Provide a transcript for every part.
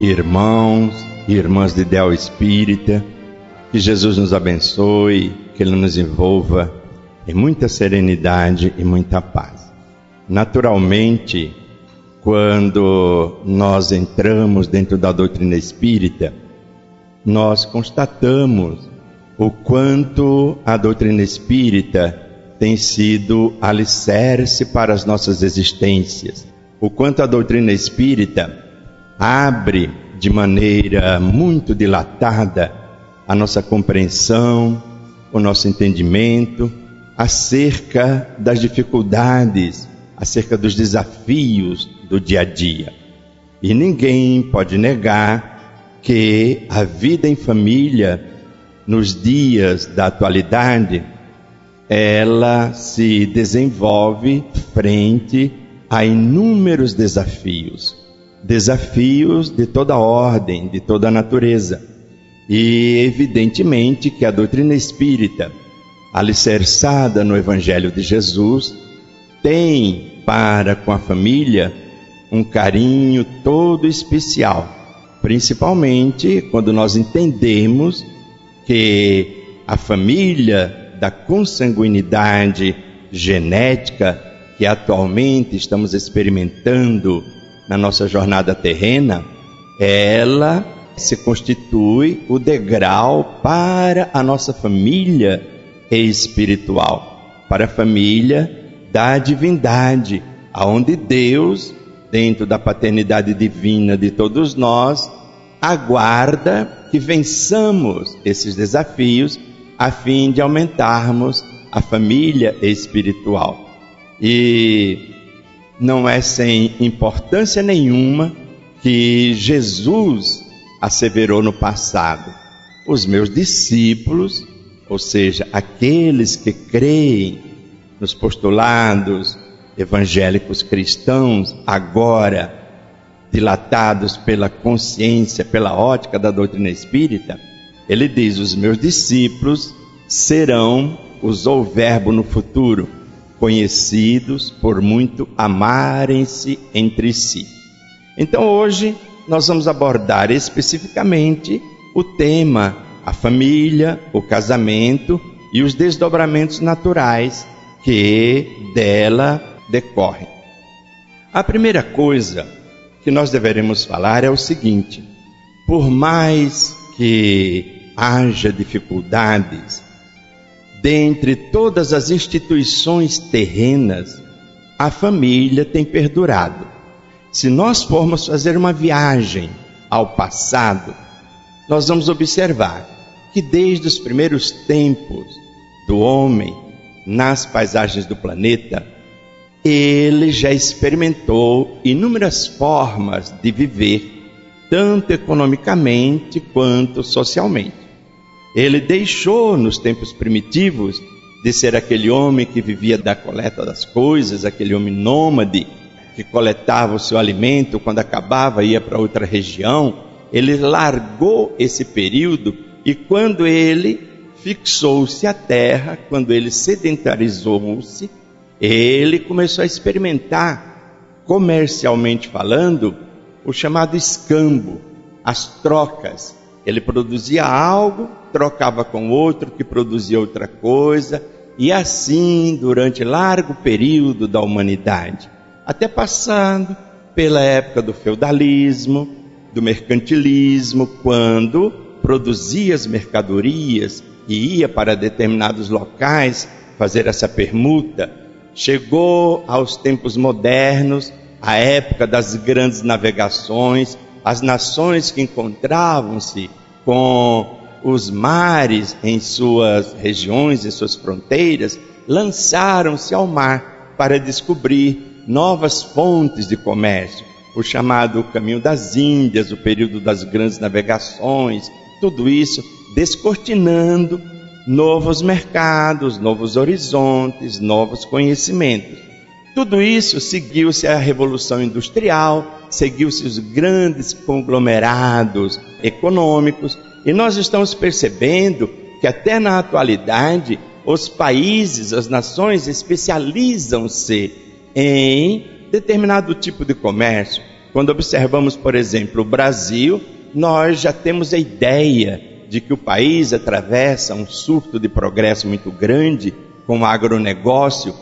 irmãos e irmãs de Ideal Espírita, que Jesus nos abençoe, que Ele nos envolva em muita serenidade e muita paz. Naturalmente, quando nós entramos dentro da doutrina espírita, nós constatamos o quanto a doutrina espírita tem sido alicerce para as nossas existências, o quanto a doutrina espírita abre de maneira muito dilatada a nossa compreensão, o nosso entendimento acerca das dificuldades, acerca dos desafios do dia a dia. E ninguém pode negar que a vida em família, nos dias da atualidade, ela se desenvolve frente a inúmeros desafios desafios de toda ordem, de toda natureza. E evidentemente que a doutrina espírita, alicerçada no Evangelho de Jesus, tem para com a família um carinho todo especial, principalmente quando nós entendemos que a família da consanguinidade genética que atualmente estamos experimentando na nossa jornada terrena, ela se constitui o degrau para a nossa família espiritual, para a família da divindade, aonde Deus, dentro da paternidade divina de todos nós, aguarda que vençamos esses desafios a fim de aumentarmos a família espiritual. E não é sem importância nenhuma que Jesus asseverou no passado: os meus discípulos, ou seja, aqueles que creem nos postulados evangélicos cristãos, agora dilatados pela consciência, pela ótica da doutrina espírita, ele diz: os meus discípulos serão, usou o verbo no futuro, conhecidos por muito amarem-se entre si. Então hoje nós vamos abordar especificamente o tema a família, o casamento e os desdobramentos naturais que dela decorrem. A primeira coisa que nós deveremos falar é o seguinte: por mais que haja dificuldades dentre todas as instituições terrenas, a família tem perdurado. Se nós formos fazer uma viagem ao passado, nós vamos observar que desde os primeiros tempos do homem nas paisagens do planeta, ele já experimentou inúmeras formas de viver, tanto economicamente quanto socialmente. Ele deixou nos tempos primitivos de ser aquele homem que vivia da coleta das coisas, aquele homem nômade que coletava o seu alimento, quando acabava ia para outra região. Ele largou esse período e quando ele fixou-se à terra, quando ele sedentarizou-se, ele começou a experimentar, comercialmente falando, o chamado escambo, as trocas, ele produzia algo, trocava com outro que produzia outra coisa, e assim durante largo período da humanidade, até passando pela época do feudalismo, do mercantilismo, quando produzia as mercadorias e ia para determinados locais fazer essa permuta. Chegou aos tempos modernos, a época das grandes navegações, as nações que encontravam-se com os mares em suas regiões, em suas fronteiras, lançaram-se ao mar para descobrir novas fontes de comércio, o chamado caminho das Índias, o período das grandes navegações, tudo isso descortinando novos mercados, novos horizontes, novos conhecimentos. Tudo isso seguiu-se a Revolução Industrial, seguiu-se os grandes conglomerados econômicos, e nós estamos percebendo que até na atualidade os países, as nações especializam-se em determinado tipo de comércio. Quando observamos, por exemplo, o Brasil, nós já temos a ideia de que o país atravessa um surto de progresso muito grande com o agronegócio,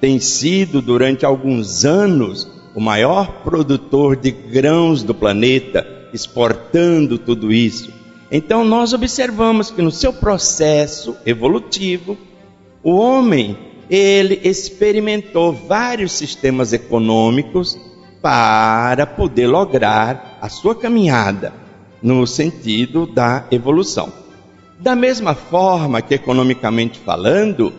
tem sido durante alguns anos o maior produtor de grãos do planeta, exportando tudo isso. Então nós observamos que no seu processo evolutivo, o homem ele experimentou vários sistemas econômicos para poder lograr a sua caminhada no sentido da evolução. Da mesma forma que economicamente falando,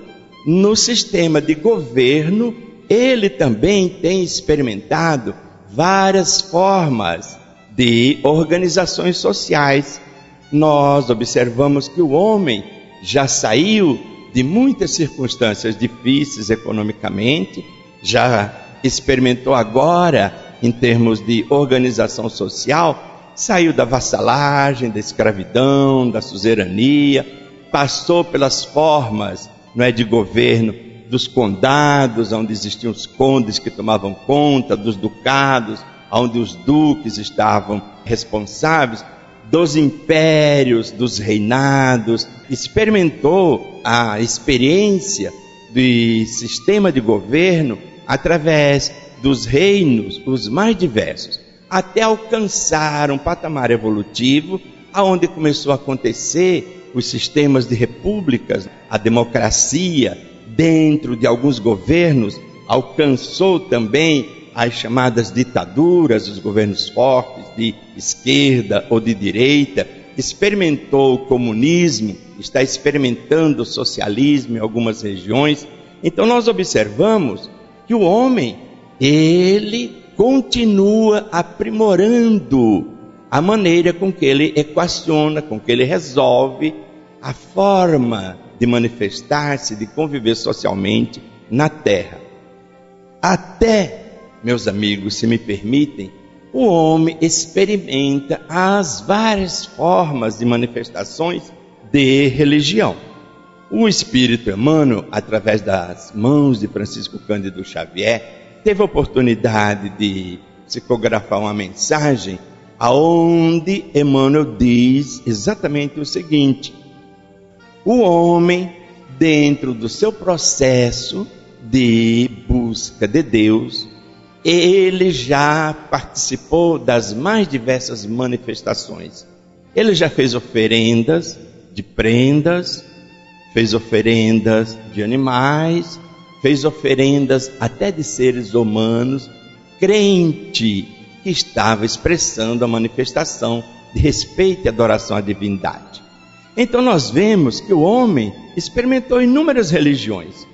no sistema de governo, ele também tem experimentado várias formas de organizações sociais. Nós observamos que o homem já saiu de muitas circunstâncias difíceis economicamente, já experimentou agora, em termos de organização social, saiu da vassalagem, da escravidão, da suzerania, passou pelas formas não é, de governo dos condados, onde existiam os condes que tomavam conta, dos ducados, onde os duques estavam responsáveis, dos impérios, dos reinados, experimentou a experiência do sistema de governo através dos reinos, os mais diversos, até alcançar um patamar evolutivo aonde começou a acontecer os sistemas de repúblicas, a democracia dentro de alguns governos alcançou também as chamadas ditaduras, os governos fortes de esquerda ou de direita, experimentou o comunismo, está experimentando o socialismo em algumas regiões. Então nós observamos que o homem, ele continua aprimorando a maneira com que ele equaciona, com que ele resolve a forma de manifestar-se, de conviver socialmente na terra. Até meus amigos, se me permitem, o homem experimenta as várias formas de manifestações de religião. O espírito Emmanuel, através das mãos de Francisco Cândido Xavier, teve a oportunidade de psicografar uma mensagem aonde Emmanuel diz exatamente o seguinte: o homem, dentro do seu processo de busca de Deus, ele já participou das mais diversas manifestações. Ele já fez oferendas de prendas, fez oferendas de animais, fez oferendas até de seres humanos, crente que estava expressando a manifestação de respeito e adoração à divindade. Então nós vemos que o homem experimentou inúmeras religiões: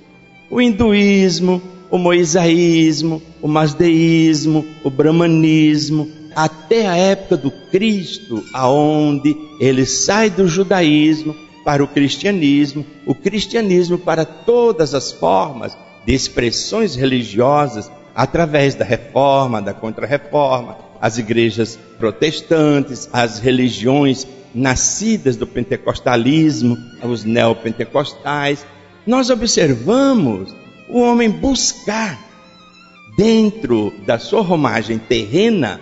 o hinduísmo, o moisaísmo, o masdeísmo, o brahmanismo, até a época do Cristo, aonde ele sai do judaísmo para o cristianismo, o cristianismo para todas as formas de expressões religiosas através da reforma, da contra-reforma, as igrejas protestantes, as religiões nascidas do pentecostalismo, os neopentecostais. Nós observamos o homem buscar dentro da sua romagem terrena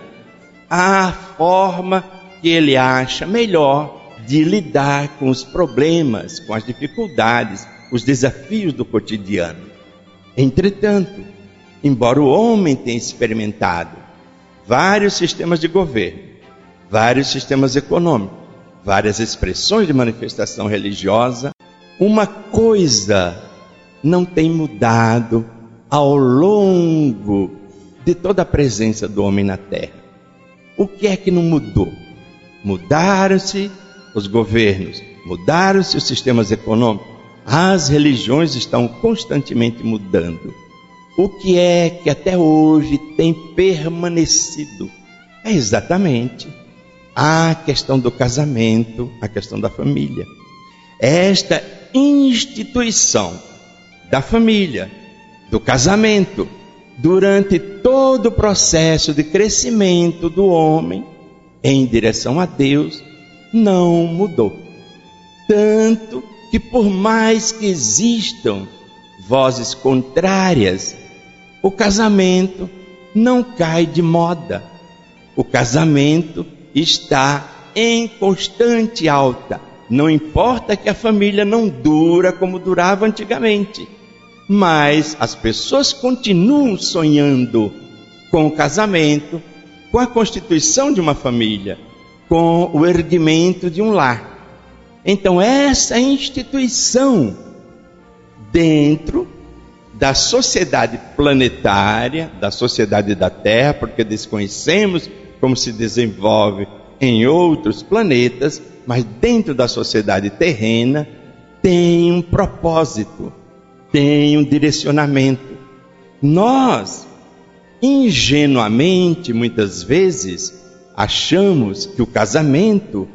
a forma que ele acha melhor de lidar com os problemas, com as dificuldades, os desafios do cotidiano. Entretanto, embora o homem tenha experimentado vários sistemas de governo, vários sistemas econômicos, várias expressões de manifestação religiosa, uma coisa não tem mudado ao longo de toda a presença do homem na terra. O que é que não mudou? Mudaram-se os governos, mudaram-se os sistemas econômicos, as religiões estão constantemente mudando. O que é que até hoje tem permanecido? É exatamente a questão do casamento, a questão da família. Esta instituição da família, do casamento, durante todo o processo de crescimento do homem em direção a Deus, não mudou. Tanto que, por mais que existam vozes contrárias, o casamento não cai de moda. o casamento está em constante alta. Não importa que a família não dura como durava antigamente, mas as pessoas continuam sonhando com o casamento, com a constituição de uma família, com o erguimento de um lar. Então, essa instituição dentro da sociedade planetária, da sociedade da Terra, porque desconhecemos como se desenvolve em outros planetas, mas dentro da sociedade terrena tem um propósito, tem um direcionamento. Nós, ingenuamente, muitas vezes, achamos que o casamento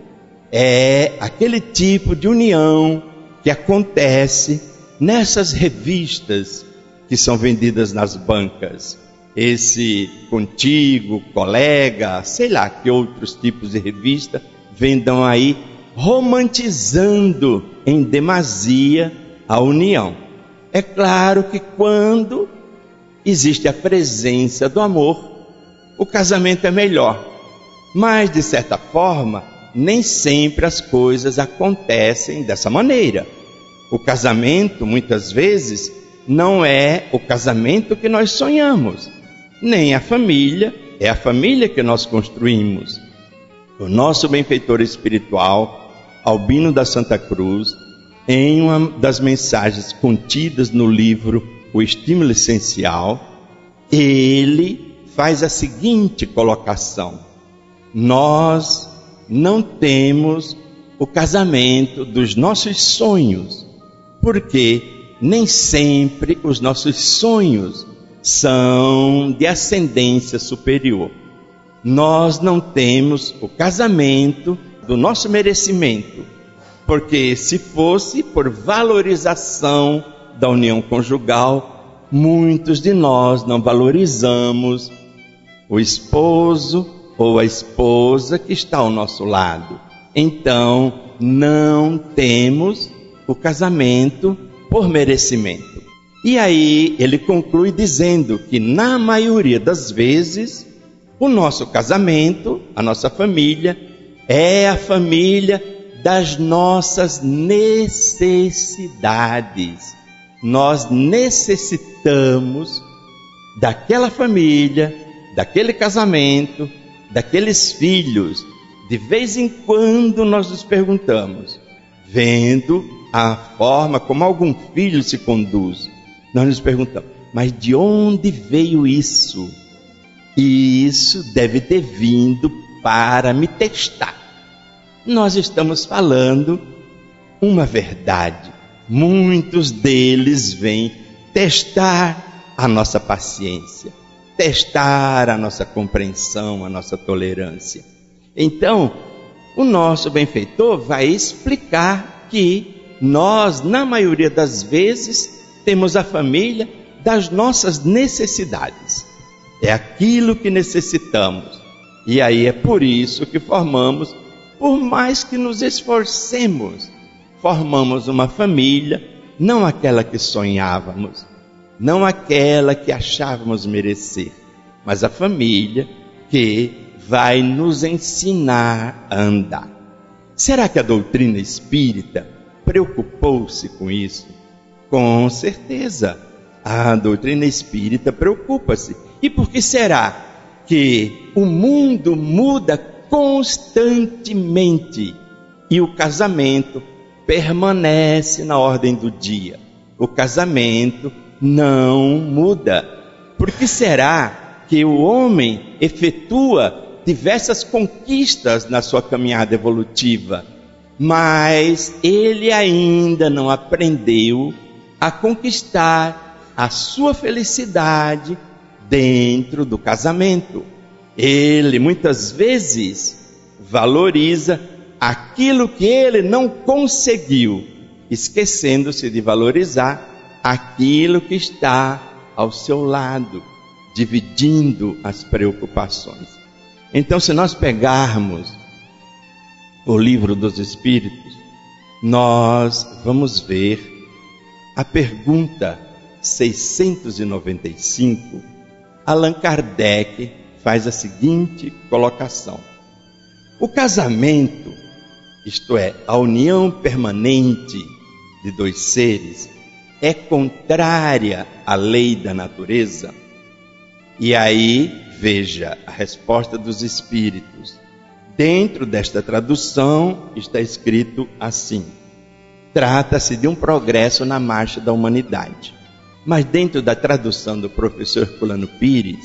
é aquele tipo de união que acontece nessas revistas que são vendidas nas bancas. Esse contigo, colega, sei lá que outros tipos de revista vendam aí romantizando em demasia a união. É claro que quando existe a presença do amor, o casamento é melhor. Mas, de certa forma, nem sempre as coisas acontecem dessa maneira. O casamento, muitas vezes, não é o casamento que nós sonhamos, nem a família, é a família que nós construímos. O nosso benfeitor espiritual, Albino da Santa Cruz, em uma das mensagens contidas no livro O Estímulo Essencial, ele faz a seguinte colocação: Nós não temos o casamento dos nossos sonhos, porque nem sempre os nossos sonhos são de ascendência superior. Nós não temos o casamento do nosso merecimento, porque se fosse por valorização da união conjugal, muitos de nós não valorizamos o esposo ou a esposa que está ao nosso lado. Então, não temos o casamento por merecimento. E aí ele conclui dizendo que, na maioria das vezes, o nosso casamento, a nossa família, é a família das nossas necessidades. Nós necessitamos daquela família, daquele casamento, daqueles filhos, de vez em quando nós nos perguntamos, vendo a forma como algum filho se conduz, nós nos perguntamos, mas de onde veio isso? E isso deve ter vindo para me testar. Nós estamos falando uma verdade. Muitos deles vêm testar a nossa paciência, testar a nossa compreensão, a nossa tolerância. Então, o nosso benfeitor vai explicar que nós, na maioria das vezes, temos a família das nossas necessidades. É aquilo que necessitamos. E aí é por isso que formamos, por mais que nos esforcemos, formamos uma família, não aquela que sonhávamos, não aquela que achávamos merecer, mas a família que vai nos ensinar a andar. Será que a doutrina espírita preocupou-se com isso? Com certeza. A doutrina espírita preocupa-se. E por que será que o mundo muda constantemente e o casamento permanece na ordem do dia? O casamento não muda. Por que será que o homem efetua diversas conquistas na sua caminhada evolutiva, mas ele ainda não aprendeu a conquistar a sua felicidade dentro do casamento? Ele muitas vezes valoriza aquilo que ele não conseguiu, esquecendo-se de valorizar aquilo que está ao seu lado, dividindo as preocupações. Então, se nós pegarmos o livro dos Espíritos, nós vamos ver a pergunta 695. Allan Kardec faz a seguinte colocação: O casamento, isto é, a união permanente de dois seres, é contrária à lei da natureza? E aí, veja a resposta dos espíritos. Dentro desta tradução está escrito assim: trata-se de um progresso na marcha da humanidade. Mas dentro da tradução do professor Fulano Pires,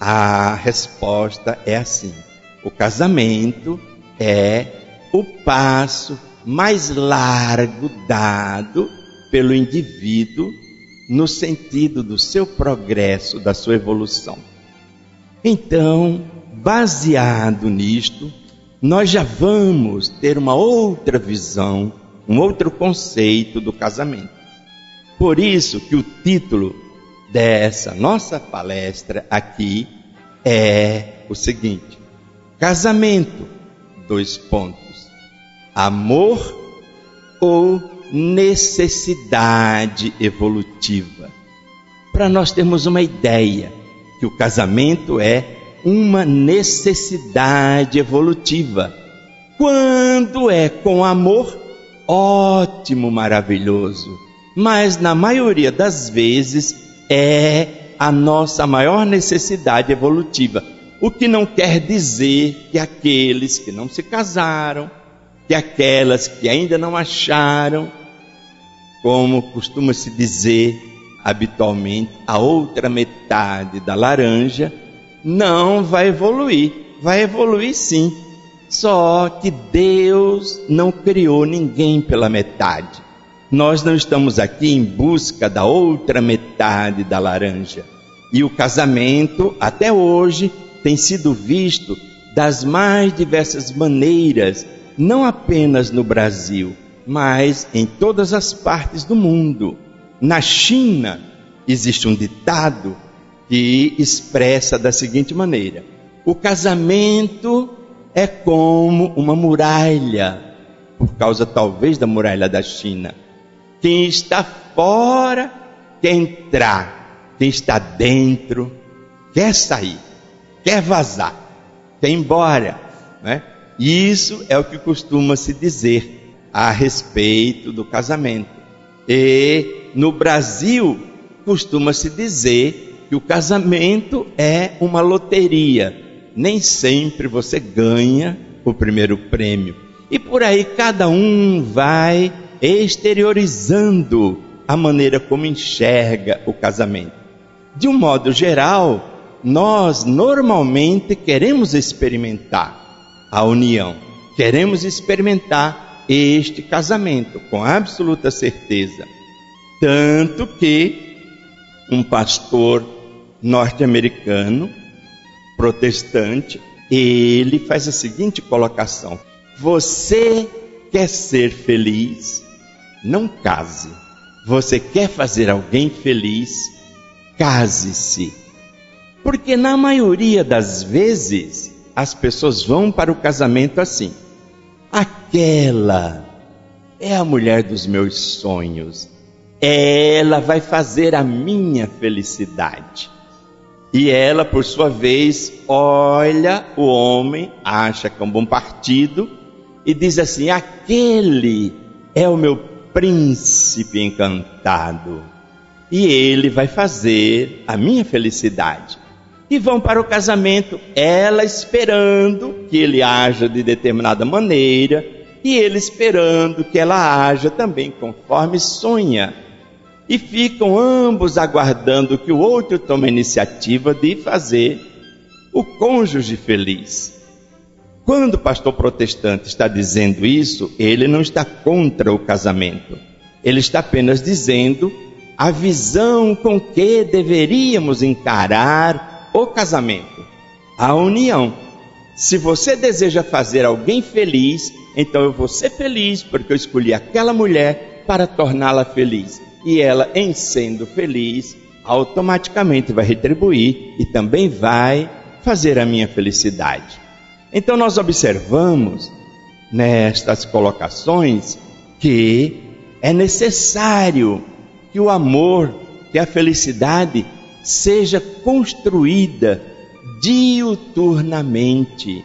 a resposta é assim: o casamento é o passo mais largo dado pelo indivíduo no sentido do seu progresso, da sua evolução. Então, baseado nisto, nós já vamos ter uma outra visão, um outro conceito do casamento. Por isso que o título dessa nossa palestra aqui é o seguinte: Casamento, dois pontos. Amor ou necessidade evolutiva. Para nós termos uma ideia que o casamento é uma necessidade evolutiva. Quando é com amor, ótimo, maravilhoso. Mas na maioria das vezes é a nossa maior necessidade evolutiva. O que não quer dizer que aqueles que não se casaram, que aquelas que ainda não acharam, como costuma se dizer habitualmente, a outra metade da laranja não vai evoluir. Vai evoluir sim. Só que Deus não criou ninguém pela metade. Nós não estamos aqui em busca da outra metade da laranja. E o casamento, até hoje, tem sido visto das mais diversas maneiras não apenas no Brasil, mas em todas as partes do mundo. Na China, existe um ditado que expressa da seguinte maneira: o casamento é como uma muralha, por causa talvez da muralha da China. Quem está fora quer entrar, quem está dentro quer sair, quer vazar, quer ir embora, né? Isso é o que costuma se dizer a respeito do casamento. E no Brasil costuma se dizer que o casamento é uma loteria. Nem sempre você ganha o primeiro prêmio. E por aí cada um vai exteriorizando a maneira como enxerga o casamento. De um modo geral, nós normalmente queremos experimentar a união. Queremos experimentar este casamento com absoluta certeza. Tanto que um pastor norte-americano, protestante, ele faz a seguinte colocação: Você quer ser feliz? Não case. Você quer fazer alguém feliz? Case-se. Porque na maioria das vezes, as pessoas vão para o casamento assim. Aquela é a mulher dos meus sonhos. Ela vai fazer a minha felicidade. E ela, por sua vez, olha o homem, acha que é um bom partido e diz assim: aquele é o meu príncipe encantado. E ele vai fazer a minha felicidade e vão para o casamento, ela esperando que ele haja de determinada maneira e ele esperando que ela haja também conforme sonha. E ficam ambos aguardando que o outro tome a iniciativa de fazer o cônjuge feliz. Quando o pastor protestante está dizendo isso, ele não está contra o casamento. Ele está apenas dizendo a visão com que deveríamos encarar o casamento, a união. Se você deseja fazer alguém feliz, então eu vou ser feliz porque eu escolhi aquela mulher para torná-la feliz. E ela, em sendo feliz, automaticamente vai retribuir e também vai fazer a minha felicidade. Então nós observamos nestas colocações que é necessário que o amor, que a felicidade seja construída diuturnamente,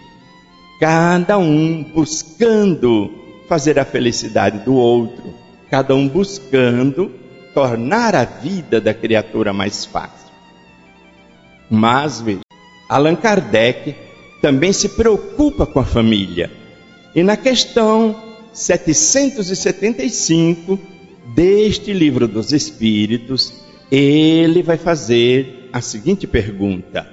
cada um buscando fazer a felicidade do outro, cada um buscando tornar a vida da criatura mais fácil. Mas, veja, Allan Kardec também se preocupa com a família. E na questão 775 deste livro dos Espíritos, ele vai fazer a seguinte pergunta: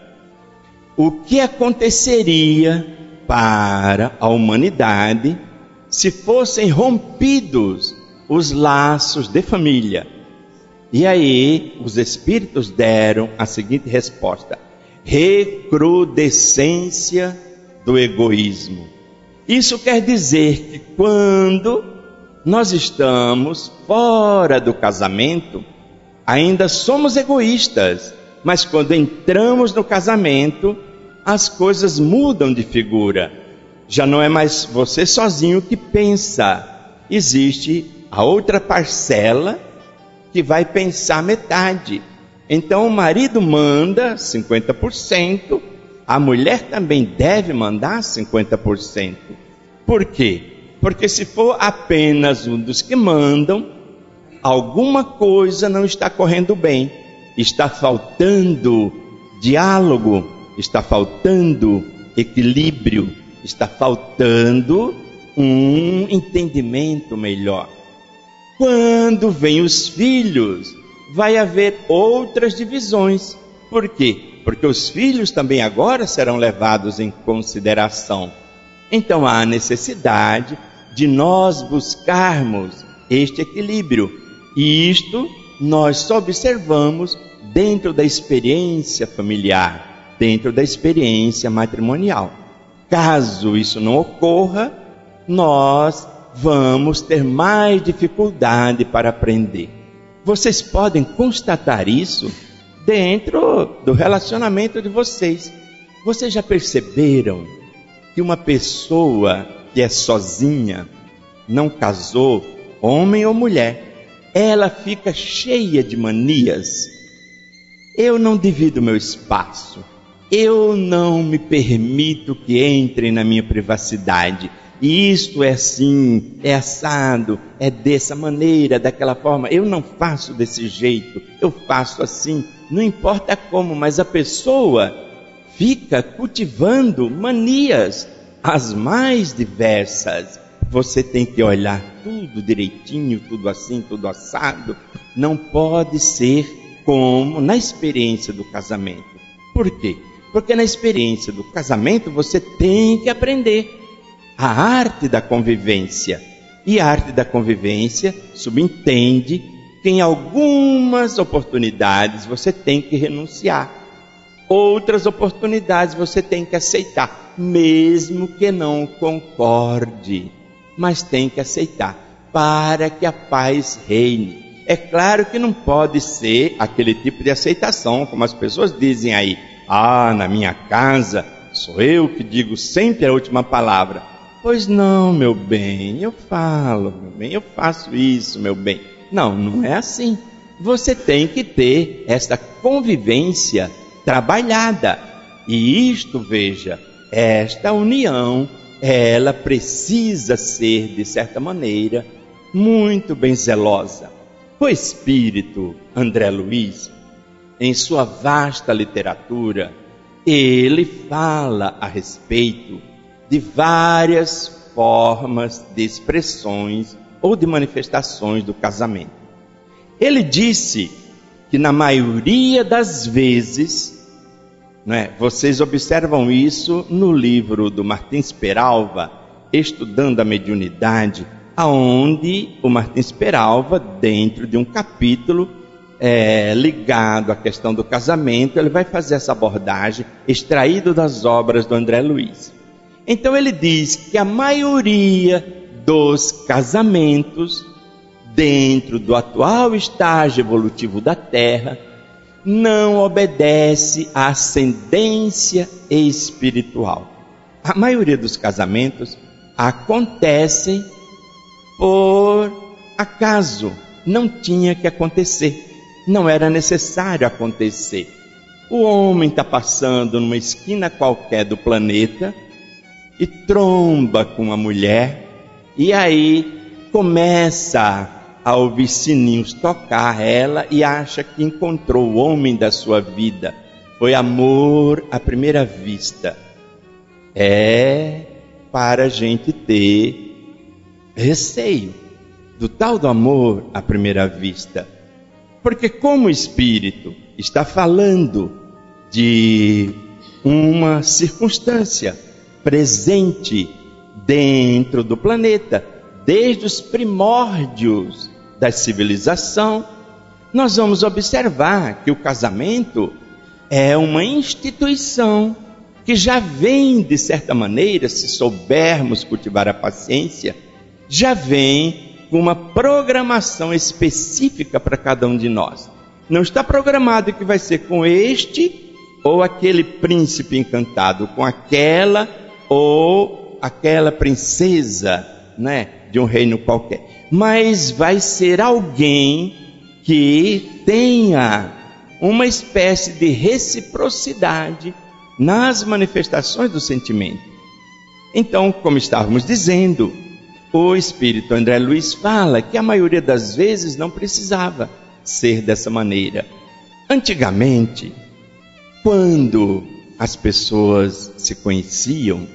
O que aconteceria para a humanidade se fossem rompidos os laços de família? E aí, os Espíritos deram a seguinte resposta: recrudescência do egoísmo. Isso quer dizer que quando nós estamos fora do casamento, ainda somos egoístas, mas quando entramos no casamento, as coisas mudam de figura. Já não é mais você sozinho que pensa, existe a outra parcela que vai pensar metade. Então o marido manda 50%, a mulher também deve mandar 50%. Por quê? Porque se for apenas um dos que mandam, alguma coisa não está correndo bem, está faltando diálogo, está faltando equilíbrio, está faltando um entendimento melhor. Quando vêm os filhos, vai haver outras divisões. Por quê? Porque os filhos também agora serão levados em consideração. Então há necessidade de nós buscarmos este equilíbrio. E isto nós só observamos dentro da experiência familiar, dentro da experiência matrimonial. Caso isso não ocorra, nós vamos ter mais dificuldade para aprender. Vocês podem constatar isso dentro do relacionamento de vocês. Vocês já perceberam que uma pessoa que é sozinha, não casou, homem ou mulher, ela fica cheia de manias. Eu não divido meu espaço. Eu não me permito que entrem na minha privacidade isto é assim, é assado, é dessa maneira, daquela forma. Eu não faço desse jeito, eu faço assim. Não importa como, mas a pessoa fica cultivando manias, as mais diversas. Você tem que olhar tudo direitinho, tudo assim, tudo assado. Não pode ser como na experiência do casamento. Por quê? Porque na experiência do casamento você tem que aprender a arte da convivência. E a arte da convivência subentende que em algumas oportunidades você tem que renunciar. Outras oportunidades você tem que aceitar, mesmo que não concorde, mas tem que aceitar para que a paz reine. É claro que não pode ser aquele tipo de aceitação, como as pessoas dizem aí: ah, na minha casa sou eu que digo sempre a última palavra. Pois não, meu bem, eu falo, meu bem, eu faço isso, meu bem. Não, não é assim. Você tem que ter esta convivência trabalhada. E isto, veja, esta união, ela precisa ser, de certa maneira, muito bem zelosa. O espírito André Luiz, em sua vasta literatura, ele fala a respeito de várias formas de expressões ou de manifestações do casamento. Ele disse que na maioria das vezes, né, vocês observam isso no livro do Martins Peralva, Estudando a Mediunidade, aonde o Martins Peralva, dentro de um capítulo é, ligado à questão do casamento, ele vai fazer essa abordagem extraído das obras do André Luiz. Então ele diz que a maioria dos casamentos, dentro do atual estágio evolutivo da Terra, não obedece à ascendência espiritual. A maioria dos casamentos acontecem por acaso, não tinha que acontecer, não era necessário acontecer. O homem está passando numa esquina qualquer do planeta e tromba com a mulher, e aí começa a ouvir sininhos tocar ela e acha que encontrou o homem da sua vida. Foi amor à primeira vista. É para a gente ter receio do tal do amor à primeira vista. Porque, como o Espírito está falando de uma circunstância presente dentro do planeta, desde os primórdios da civilização, nós vamos observar que o casamento é uma instituição que já vem, de certa maneira, se soubermos cultivar a paciência, já vem uma programação específica para cada um de nós. Não está programado que vai ser com este ou aquele príncipe encantado, com aquela ou aquela princesa, né, de um reino qualquer. Mas vai ser alguém que tenha uma espécie de reciprocidade nas manifestações do sentimento. Então, como estávamos dizendo, o espírito André Luiz fala que a maioria das vezes não precisava ser dessa maneira. Antigamente, quando as pessoas se conheciam,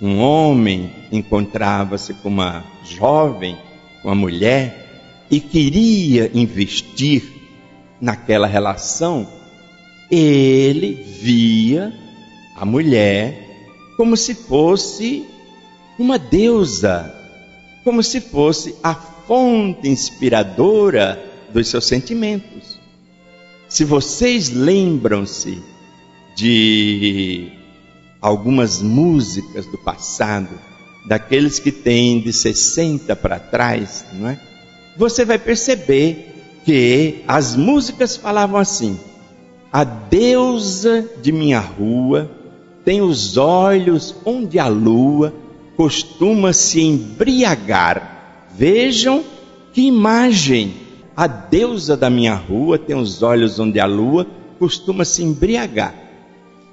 um homem encontrava-se com uma jovem, uma mulher, e queria investir naquela relação, ele via a mulher como se fosse uma deusa como se fosse a fonte inspiradora dos seus sentimentos. Se vocês lembram-se de algumas músicas do passado, daqueles que têm de 60 para trás, não é? Você vai perceber que as músicas falavam assim: A deusa de minha rua tem os olhos onde a lua costuma se embriagar. Vejam que imagem! A deusa da minha rua tem os olhos onde a lua costuma se embriagar.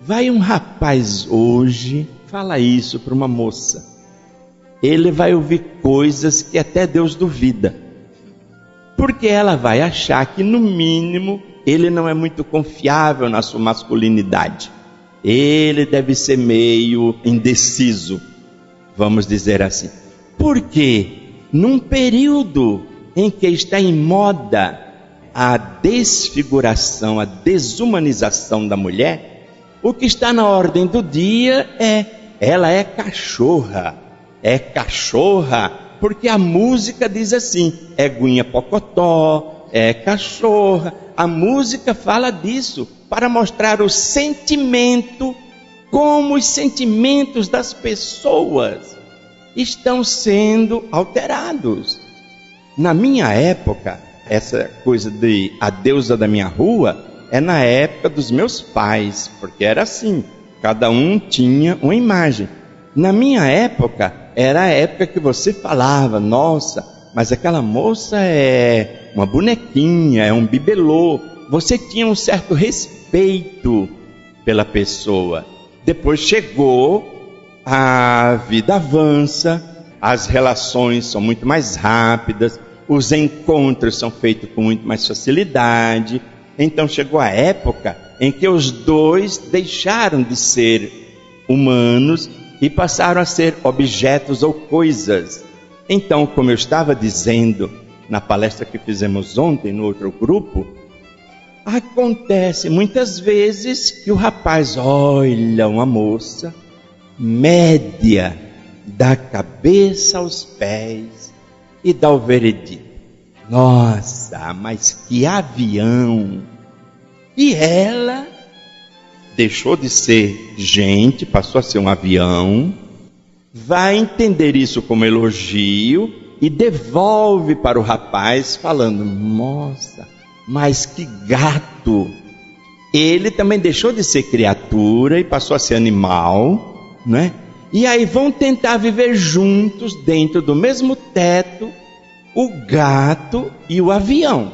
Vai um rapaz hoje, fala isso para uma moça. Ele vai ouvir coisas que até Deus duvida. Porque ela vai achar que, no mínimo, ele não é muito confiável na sua masculinidade. Ele deve ser meio indeciso vamos dizer assim. Porque num período em que está em moda a desfiguração, a desumanização da mulher, o que está na ordem do dia é ela é cachorra, é cachorra, porque a música diz assim: é guinha pocotó, é cachorra. A música fala disso para mostrar o sentimento como os sentimentos das pessoas estão sendo alterados. Na minha época, essa coisa de a deusa da minha rua é na época dos meus pais, porque era assim, cada um tinha uma imagem. Na minha época, era a época que você falava, nossa, mas aquela moça é uma bonequinha, é um bibelô. Você tinha um certo respeito pela pessoa. Depois chegou, a vida avança, as relações são muito mais rápidas, os encontros são feitos com muito mais facilidade. Então chegou a época em que os dois deixaram de ser humanos e passaram a ser objetos ou coisas. Então, como eu estava dizendo na palestra que fizemos ontem no outro grupo, Acontece muitas vezes que o rapaz olha uma moça, média da cabeça aos pés e dá o veredito. Nossa, mas que avião! E ela deixou de ser gente, passou a ser um avião, vai entender isso como elogio e devolve para o rapaz, falando: Nossa, mas que gato! Ele também deixou de ser criatura e passou a ser animal, né? E aí vão tentar viver juntos dentro do mesmo teto, o gato e o avião.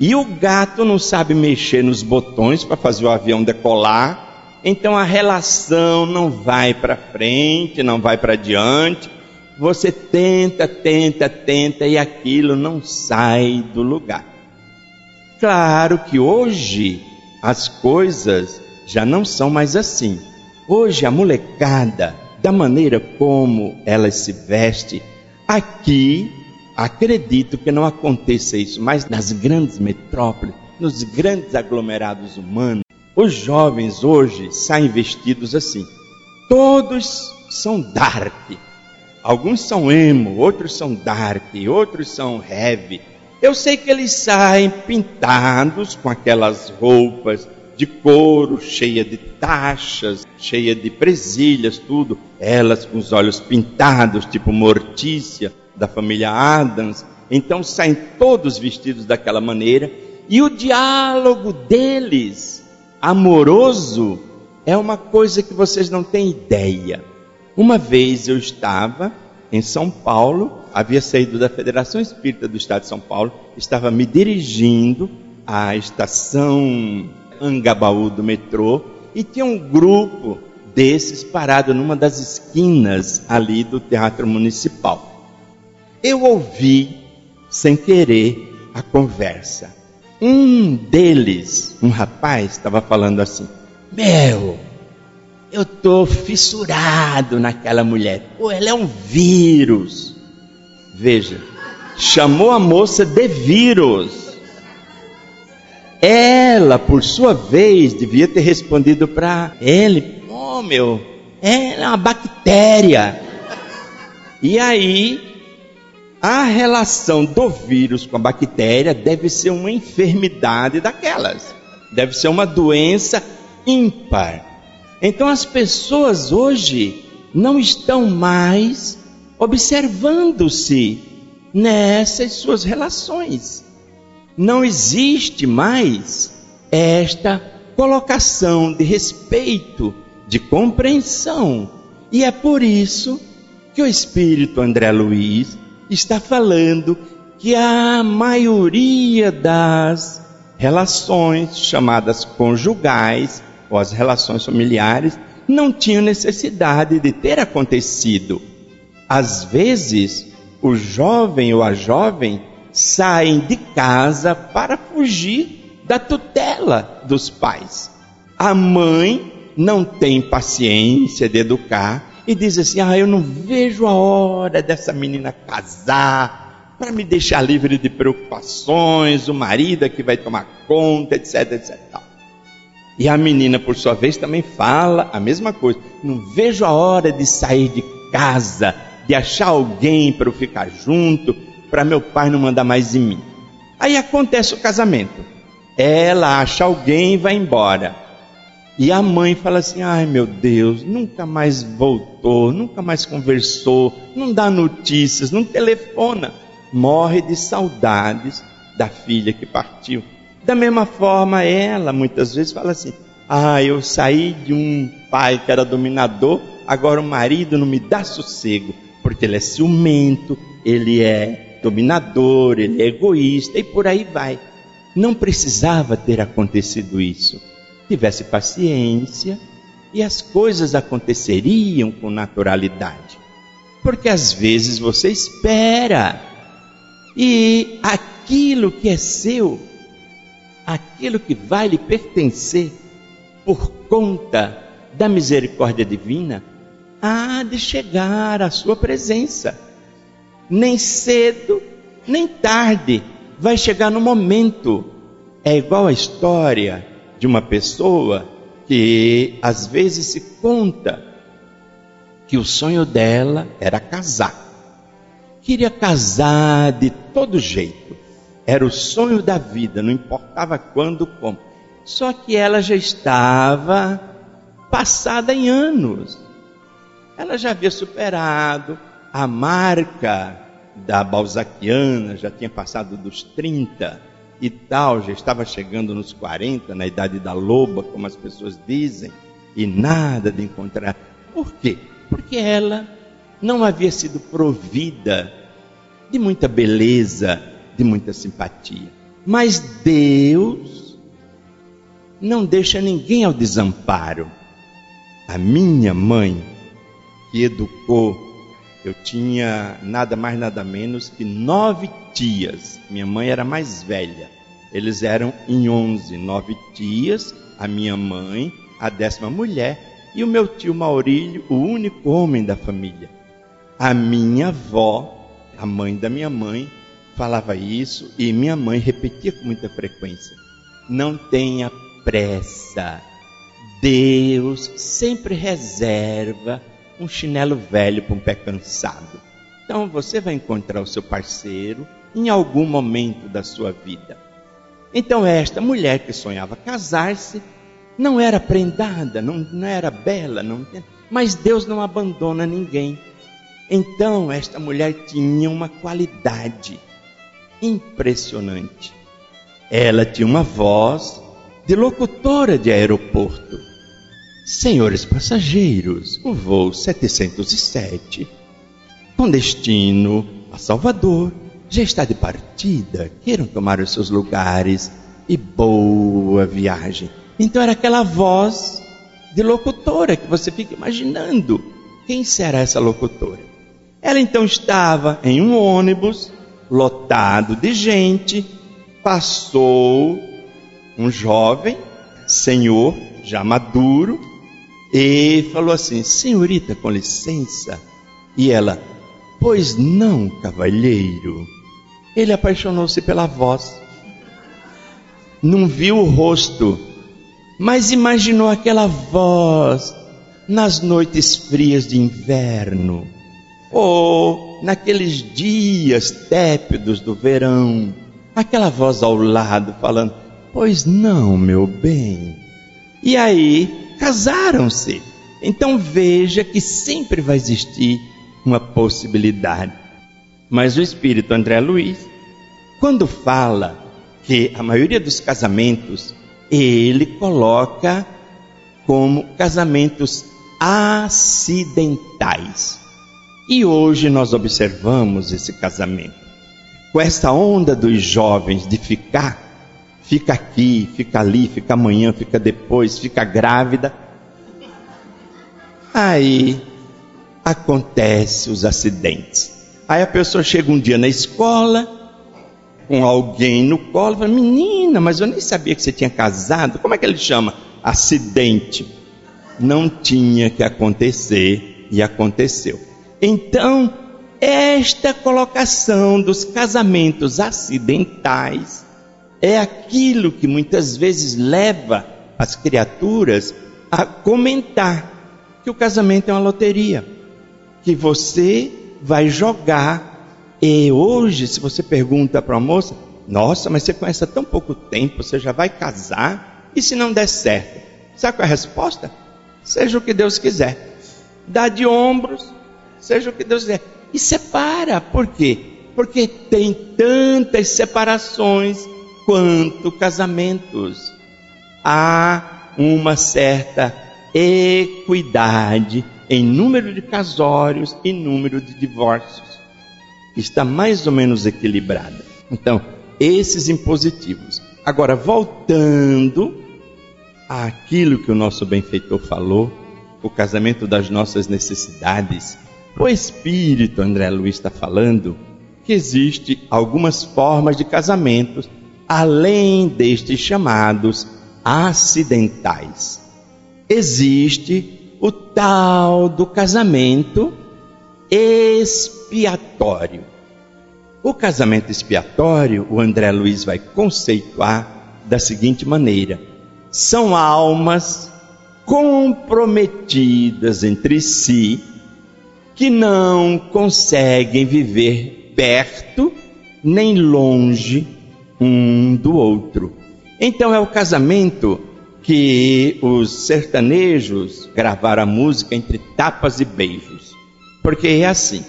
E o gato não sabe mexer nos botões para fazer o avião decolar. Então a relação não vai para frente, não vai para diante. Você tenta, tenta, tenta e aquilo não sai do lugar. Claro que hoje as coisas já não são mais assim. Hoje a molecada, da maneira como ela se veste, aqui acredito que não aconteça isso, mas nas grandes metrópoles, nos grandes aglomerados humanos, os jovens hoje saem vestidos assim. Todos são dark. Alguns são emo, outros são dark, outros são heavy. Eu sei que eles saem pintados com aquelas roupas de couro, cheia de taxas, cheia de presilhas, tudo. Elas com os olhos pintados, tipo Mortícia, da família Adams. Então saem todos vestidos daquela maneira. E o diálogo deles, amoroso, é uma coisa que vocês não têm ideia. Uma vez eu estava em São Paulo, havia saído da Federação Espírita do Estado de São Paulo, estava me dirigindo à estação Angabaú do metrô e tinha um grupo desses parado numa das esquinas ali do Teatro Municipal. Eu ouvi, sem querer, a conversa. Um deles, um rapaz, estava falando assim: Meu, eu tô fissurado naquela mulher. Pô, ela é um vírus. Veja, chamou a moça de vírus. Ela, por sua vez, devia ter respondido para ele: Oh, meu, ela é uma bactéria. E aí, a relação do vírus com a bactéria deve ser uma enfermidade daquelas, deve ser uma doença ímpar. Então, as pessoas hoje não estão mais observando-se nessas suas relações não existe mais esta colocação de respeito, de compreensão. E é por isso que o Espírito André Luiz está falando que a maioria das relações chamadas conjugais ou as relações familiares não tinham necessidade de ter acontecido. Às vezes, o jovem ou a jovem saem de casa para fugir da tutela dos pais. A mãe não tem paciência de educar e diz assim: Ah, eu não vejo a hora dessa menina casar para me deixar livre de preocupações, o marido é que vai tomar conta, etc, etc. E a menina, por sua vez, também fala a mesma coisa: Não vejo a hora de sair de casa, de achar alguém para eu ficar junto, para meu pai não mandar mais em mim. Aí acontece o casamento. Ela acha alguém e vai embora. E a mãe fala assim: ai meu Deus, nunca mais voltou, nunca mais conversou, não dá notícias, não telefona. Morre de saudades da filha que partiu. Da mesma forma, ela muitas vezes fala assim: ah, eu saí de um pai que era dominador, agora o marido não me dá sossego, porque ele é ciumento, ele é dominador, ele é egoísta e por aí vai. Não precisava ter acontecido isso. Tivesse paciência e as coisas aconteceriam com naturalidade. Porque às vezes você espera e aquilo que é seu, aquilo que vai lhe pertencer por conta da misericórdia divina, há de chegar à sua presença nem cedo, nem tarde, vai chegar no momento. É igual a história de uma pessoa que às vezes se conta que o sonho dela era casar. Queria casar de todo jeito. Era o sonho da vida, não importava quando, como. Só que ela já estava passada em anos. Ela já havia superado a marca da Balzaquiana já tinha passado dos 30 e tal, já estava chegando nos 40, na idade da loba, como as pessoas dizem, e nada de encontrar. Por quê? Porque ela não havia sido provida de muita beleza, de muita simpatia. Mas Deus não deixa ninguém ao desamparo. A minha mãe, que educou, eu tinha nada mais, nada menos que nove tias. Minha mãe era mais velha. Eles eram em onze, nove tias, a minha mãe, a décima mulher, e o meu tio Maurílio, o único homem da família. A minha avó, a mãe da minha mãe, falava isso e minha mãe repetia com muita frequência: Não tenha pressa. Deus sempre reserva um chinelo velho para um pé cansado. Então você vai encontrar o seu parceiro em algum momento da sua vida. Então esta mulher que sonhava casar-se não era prendada, não, não era bela, não, mas Deus não abandona ninguém. Então esta mulher tinha uma qualidade impressionante. Ela tinha uma voz de locutora de aeroporto. Senhores passageiros, o voo 707, com destino a Salvador, já está de partida. Queiram tomar os seus lugares e boa viagem. Então era aquela voz de locutora que você fica imaginando. Quem será essa locutora? Ela então estava em um ônibus lotado de gente, passou um jovem, senhor, já maduro, e falou assim: Senhorita, com licença. E ela, pois não, cavalheiro. Ele apaixonou-se pela voz, não viu o rosto, mas imaginou aquela voz nas noites frias de inverno, ou naqueles dias tépidos do verão, aquela voz ao lado falando: Pois não, meu bem. E aí casaram-se. Então veja que sempre vai existir uma possibilidade. Mas o espírito André Luiz, quando fala que a maioria dos casamentos ele coloca como casamentos acidentais. E hoje nós observamos esse casamento. Com essa onda dos jovens de ficar, fica aqui, fica ali, fica amanhã, fica depois, fica grávida. Aí acontece os acidentes. Aí a pessoa chega um dia na escola, com alguém no colo, fala, menina, mas eu nem sabia que você tinha casado. Como é que ele chama? Acidente. Não tinha que acontecer e aconteceu. Então, esta colocação dos casamentos acidentais é aquilo que muitas vezes leva as criaturas a comentar que o casamento é uma loteria, que você vai jogar. E hoje, se você pergunta para a moça, nossa, mas você conhece há tão pouco tempo, você já vai casar? E se não der certo? Sabe qual é a resposta? Seja o que Deus quiser. Dá de ombros, seja o que Deus quiser. E separa, por quê? Porque tem tantas separações quanto casamentos. Há uma certa equidade em número de casórios e número de divórcios. Está mais ou menos equilibrada. Então, esses impositivos. Agora, voltando àquilo que o nosso benfeitor falou, o casamento das nossas necessidades, o Espírito, André Luiz está falando, que existe algumas formas de casamentos além destes chamados acidentais. Existe o tal do casamento expiatório. O casamento expiatório, o André Luiz vai conceituar da seguinte maneira: são almas comprometidas entre si que não conseguem viver perto nem longe um do outro. Então é o casamento que os sertanejos gravaram a música entre tapas e beijos. Porque é assim,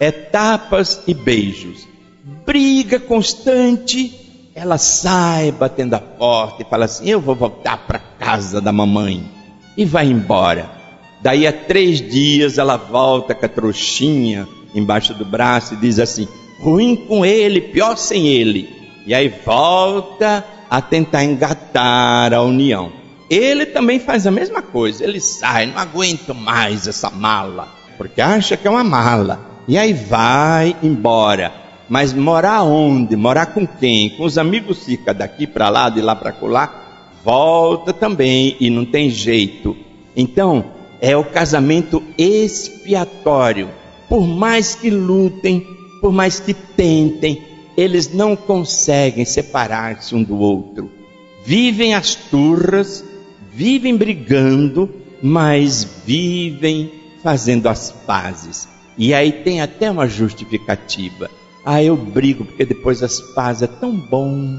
é tapas e beijos. Briga constante, ela sai batendo a porta e fala assim: "Eu vou voltar para casa da mamãe" e vai embora. Daí a três dias ela volta com a trouxinha embaixo do braço e diz assim: ruim com ele, pior sem ele. e aí volta a tentar engatar a união. Ele também faz a mesma coisa, ele sai, não aguento mais essa mala, porque acha que é uma mala, e aí vai embora. Mas morar onde? Morar com quem? Com os amigos fica daqui para lá, de lá para lá, volta também e não tem jeito. Então, é o casamento expiatório. Por mais que lutem, por mais que tentem, eles não conseguem separar-se um do outro. Vivem as turras, vivem brigando, mas vivem fazendo as pazes. E aí tem até uma justificativa. Ah, eu brigo porque depois as pazes é tão bom.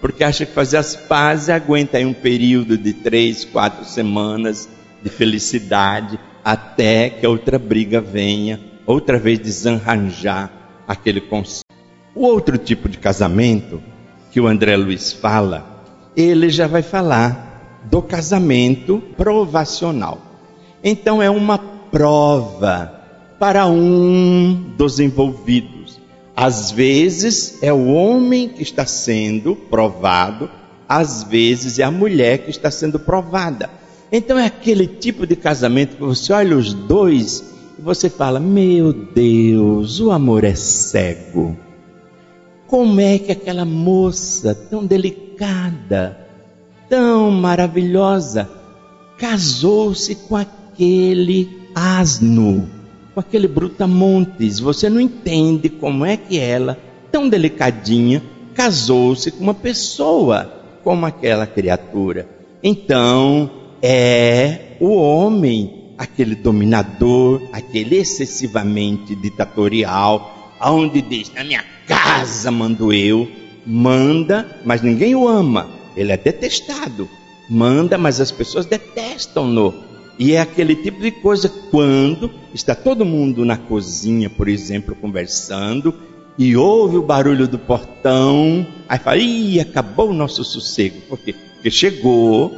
Porque acha que fazer as pazes aguenta aí um período de três, quatro semanas de felicidade até que outra briga venha, outra vez desarranjar aquele conceito. O outro tipo de casamento que o André Luiz fala, ele já vai falar do casamento provacional. Então é uma prova para um dos envolvidos. Às vezes é o homem que está sendo provado, às vezes é a mulher que está sendo provada. Então é aquele tipo de casamento que você olha os dois e você fala: Meu Deus, o amor é cego. Como é que aquela moça tão delicada, tão maravilhosa, casou-se com aquele asno, com aquele brutamontes? Você não entende como é que ela, tão delicadinha, casou-se com uma pessoa como aquela criatura. Então, é o homem, aquele dominador, aquele excessivamente ditatorial, aonde diz: Na minha casa mando eu. Manda, mas ninguém o ama. Ele é detestado. Manda, mas as pessoas detestam-no. E é aquele tipo de coisa quando está todo mundo na cozinha, por exemplo, conversando, e ouve o barulho do portão, aí fala: Ih, acabou o nosso sossego. Por quê? Porque chegou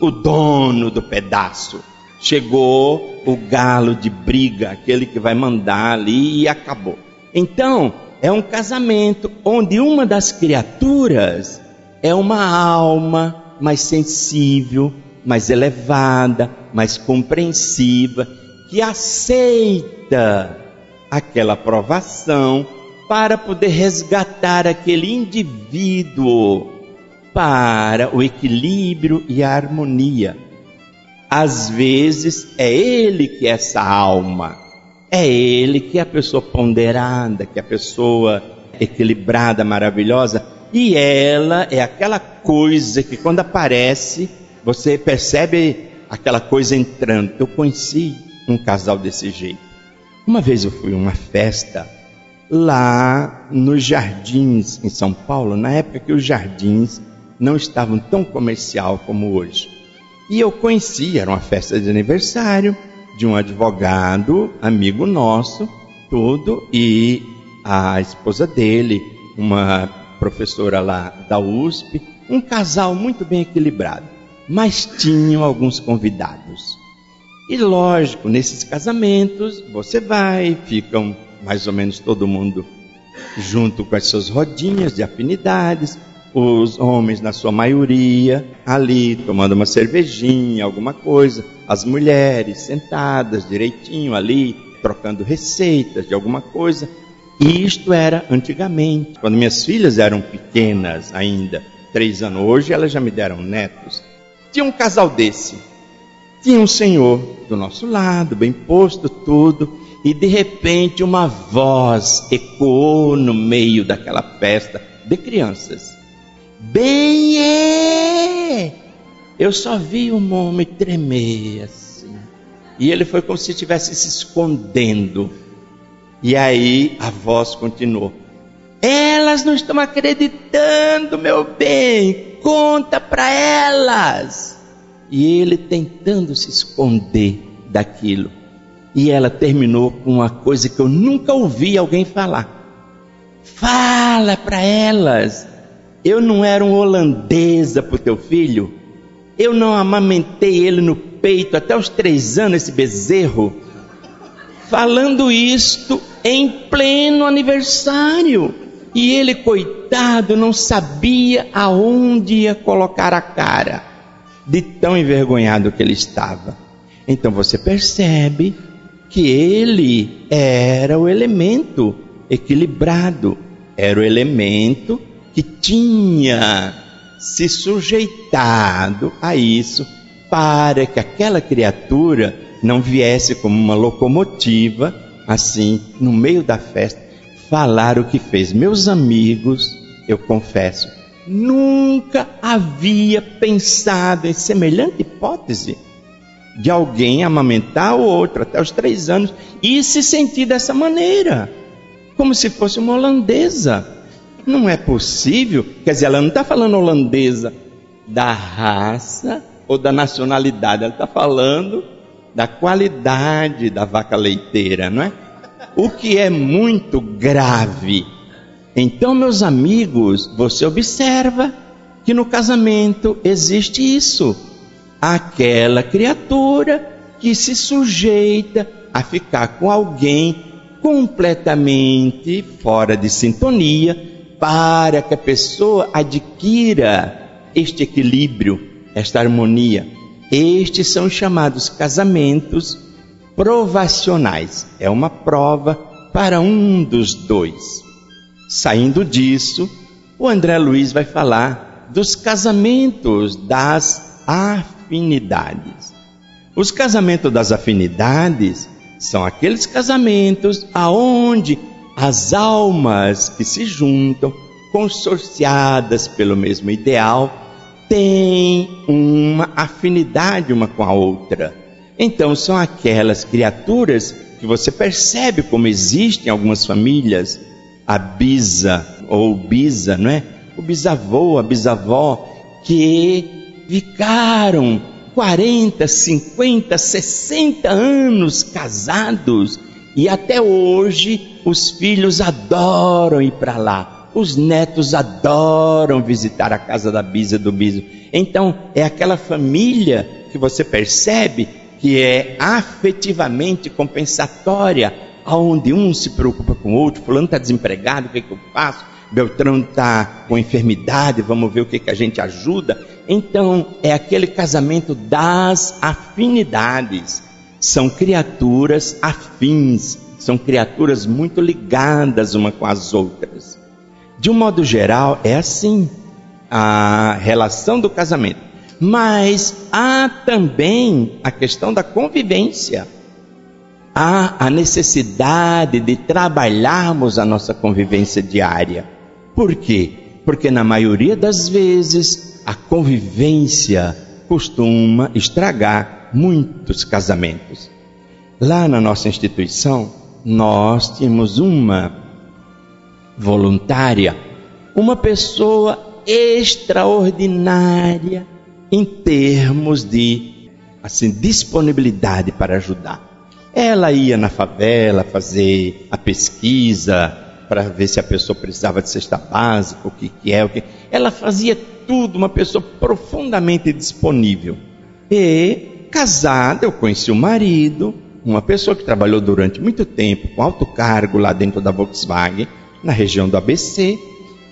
o dono do pedaço, chegou o galo de briga, aquele que vai mandar ali e acabou. Então, é um casamento onde uma das criaturas é uma alma mais sensível, mais elevada, mais compreensiva, que aceita aquela provação para poder resgatar aquele indivíduo para o equilíbrio e a harmonia. Às vezes é ele que é essa alma é ele que é a pessoa ponderada, que é a pessoa equilibrada, maravilhosa, e ela é aquela coisa que quando aparece, você percebe aquela coisa entrando. Eu conheci um casal desse jeito. Uma vez eu fui a uma festa lá nos jardins em São Paulo, na época que os jardins não estavam tão comercial como hoje. E eu conheci, era uma festa de aniversário, de um advogado, amigo nosso, tudo, e a esposa dele, uma professora lá da USP, um casal muito bem equilibrado, mas tinham alguns convidados. E lógico, nesses casamentos, você vai, ficam mais ou menos todo mundo junto com as suas rodinhas de afinidades, os homens, na sua maioria, ali tomando uma cervejinha, alguma coisa, as mulheres sentadas direitinho ali, trocando receitas de alguma coisa. E isto era antigamente, quando minhas filhas eram pequenas ainda, três anos. Hoje elas já me deram netos. Tinha um casal desse. Tinha um senhor do nosso lado, bem posto, tudo. E de repente uma voz ecoou no meio daquela festa de crianças. Bem é! Eu só vi um homem tremer assim. E ele foi como se estivesse se escondendo. E aí a voz continuou: Elas não estão acreditando, meu bem. Conta para elas. E ele tentando se esconder daquilo. E ela terminou com uma coisa que eu nunca ouvi alguém falar. Fala para elas eu não era um holandesa para o teu filho? Eu não amamentei ele no peito até os três anos, esse bezerro? Falando isto em pleno aniversário. E ele, coitado, não sabia aonde ia colocar a cara, de tão envergonhado que ele estava. Então você percebe que ele era o elemento equilibrado, era o elemento que tinha se sujeitado a isso para que aquela criatura não viesse como uma locomotiva, assim, no meio da festa, falar o que fez. Meus amigos, eu confesso, nunca havia pensado em semelhante hipótese de alguém amamentar o outro até os três anos e se sentir dessa maneira, como se fosse uma holandesa. Não é possível, quer dizer, ela não está falando holandesa da raça ou da nacionalidade, ela está falando da qualidade da vaca leiteira, não é? O que é muito grave. Então, meus amigos, você observa que no casamento existe isso aquela criatura que se sujeita a ficar com alguém completamente fora de sintonia para que a pessoa adquira este equilíbrio, esta harmonia. Estes são chamados casamentos provacionais. É uma prova para um dos dois. Saindo disso, o André Luiz vai falar dos casamentos das afinidades. Os casamentos das afinidades são aqueles casamentos aonde as almas que se juntam, consorciadas pelo mesmo ideal, têm uma afinidade uma com a outra. Então são aquelas criaturas que você percebe como existem em algumas famílias, a bisa ou bisa, não é? O bisavô, a bisavó, que ficaram 40, 50, 60 anos casados e até hoje os filhos adoram ir para lá. Os netos adoram visitar a casa da bisa do biso. Então, é aquela família que você percebe que é afetivamente compensatória, aonde um se preocupa com o outro, fulano está desempregado, o que, é que eu faço? Beltrão está com enfermidade, vamos ver o que, que a gente ajuda. Então, é aquele casamento das afinidades. São criaturas afins, são criaturas muito ligadas uma com as outras. De um modo geral, é assim a relação do casamento. Mas há também a questão da convivência. Há a necessidade de trabalharmos a nossa convivência diária. Por quê? Porque na maioria das vezes a convivência costuma estragar muitos casamentos. Lá na nossa instituição, nós tínhamos uma voluntária, uma pessoa extraordinária em termos de assim disponibilidade para ajudar. Ela ia na favela fazer a pesquisa para ver se a pessoa precisava de cesta básica, o que, que é, o que. Ela fazia tudo, uma pessoa profundamente disponível. E casada, eu conheci o marido, uma pessoa que trabalhou durante muito tempo com alto cargo lá dentro da Volkswagen, na região do ABC,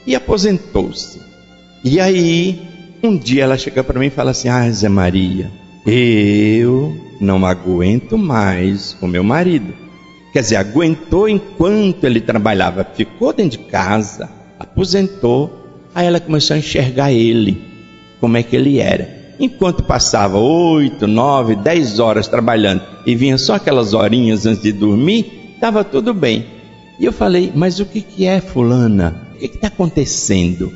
e aposentou-se. E aí, um dia ela chega para mim e fala assim: Ah, Zé Maria, eu não aguento mais o meu marido. Quer dizer, aguentou enquanto ele trabalhava, ficou dentro de casa, aposentou Aí ela começou a enxergar ele, como é que ele era. Enquanto passava oito, nove, dez horas trabalhando e vinha só aquelas horinhas antes de dormir, estava tudo bem. E eu falei, mas o que, que é fulana? O que está acontecendo?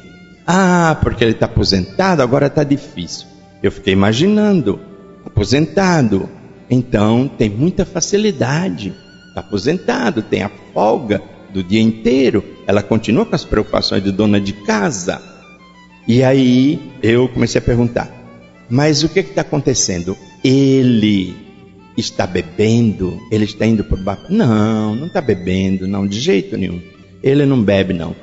Ah, porque ele está aposentado, agora está difícil. Eu fiquei imaginando, aposentado, então tem muita facilidade. Está aposentado, tem a folga, do dia inteiro, ela continua com as preocupações de dona de casa. E aí eu comecei a perguntar: mas o que está acontecendo? Ele está bebendo? Ele está indo por baixo? Não, não está bebendo, não, de jeito nenhum. Ele não bebe, não.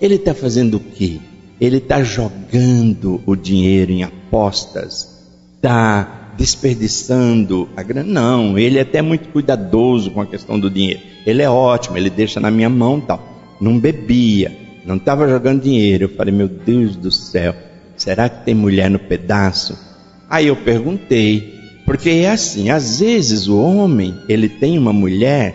Ele está fazendo o quê? Ele está jogando o dinheiro em apostas, está desperdiçando a grana. Não, ele é até muito cuidadoso com a questão do dinheiro. Ele é ótimo, ele deixa na minha mão tal. Não bebia. não estava jogando dinheiro. Eu falei, meu Deus do céu, será que tem mulher no pedaço? Aí eu perguntei, porque é assim, às vezes o homem, ele tem uma mulher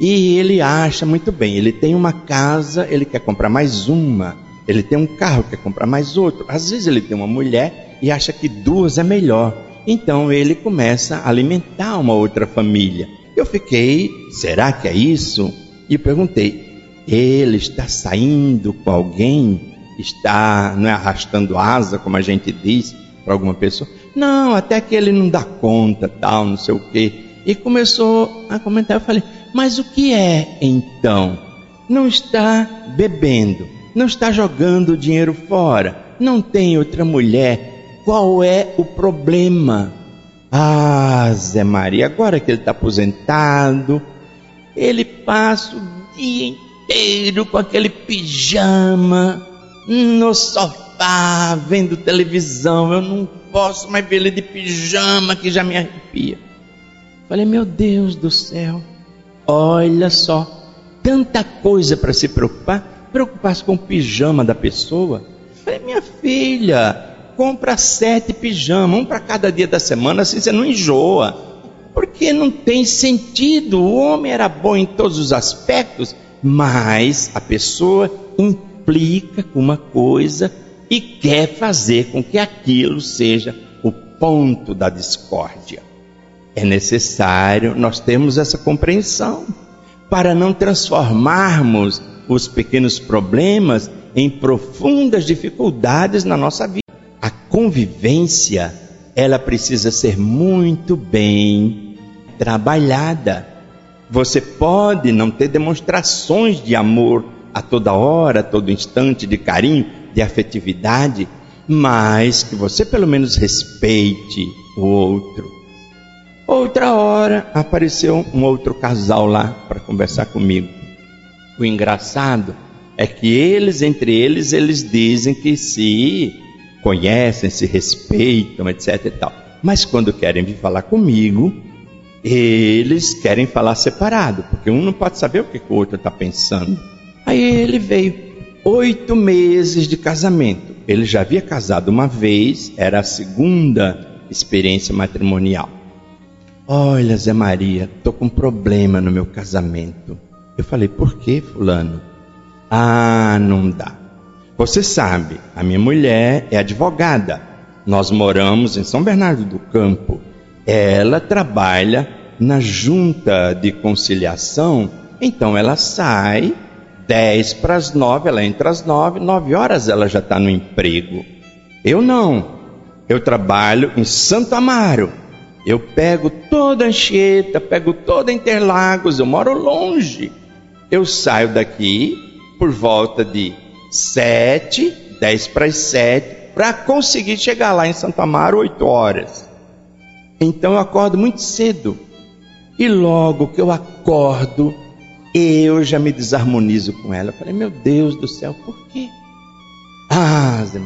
e ele acha muito bem, ele tem uma casa, ele quer comprar mais uma, ele tem um carro, quer comprar mais outro. Às vezes ele tem uma mulher e acha que duas é melhor. Então ele começa a alimentar uma outra família. Eu fiquei, será que é isso? E perguntei, ele está saindo com alguém? Está não é, arrastando asa, como a gente diz, para alguma pessoa? Não, até que ele não dá conta, tal, não sei o quê. E começou a comentar. Eu falei, mas o que é então? Não está bebendo, não está jogando dinheiro fora, não tem outra mulher. Qual é o problema? Ah, Zé Maria, agora que ele está aposentado, ele passa o dia inteiro com aquele pijama no sofá, vendo televisão. Eu não posso mais ver ele de pijama que já me arrepia. Falei, meu Deus do céu, olha só, tanta coisa para se preocupar. Preocupar-se com o pijama da pessoa. Falei, minha filha, compra sete pijamas, um para cada dia da semana, assim você não enjoa. Porque não tem sentido. O homem era bom em todos os aspectos, mas a pessoa implica com uma coisa e quer fazer com que aquilo seja o ponto da discórdia. É necessário nós termos essa compreensão para não transformarmos os pequenos problemas em profundas dificuldades na nossa vida. A convivência, ela precisa ser muito bem trabalhada. Você pode não ter demonstrações de amor a toda hora, a todo instante, de carinho, de afetividade, mas que você pelo menos respeite o outro. Outra hora apareceu um outro casal lá para conversar comigo. O engraçado é que eles, entre eles, eles dizem que se conhecem, se respeitam, etc e tal. Mas quando querem vir falar comigo, eles querem falar separado, porque um não pode saber o que o outro está pensando. Aí ele veio, oito meses de casamento. Ele já havia casado uma vez, era a segunda experiência matrimonial. Olha, Zé Maria, tô com um problema no meu casamento. Eu falei, por que, fulano? Ah, não dá. Você sabe, a minha mulher é advogada. Nós moramos em São Bernardo do Campo. Ela trabalha na junta de conciliação, então ela sai 10 para as 9, ela entra às 9, 9 horas ela já está no emprego. Eu não. Eu trabalho em Santo Amaro. Eu pego toda a Anchieta, pego toda Interlagos, eu moro longe. Eu saio daqui por volta de 7, 10 para as 7, para conseguir chegar lá em Santo Amaro 8 horas. Então eu acordo muito cedo. E logo que eu acordo, eu já me desarmonizo com ela. Eu falei, meu Deus do céu, por quê? Ah, Zé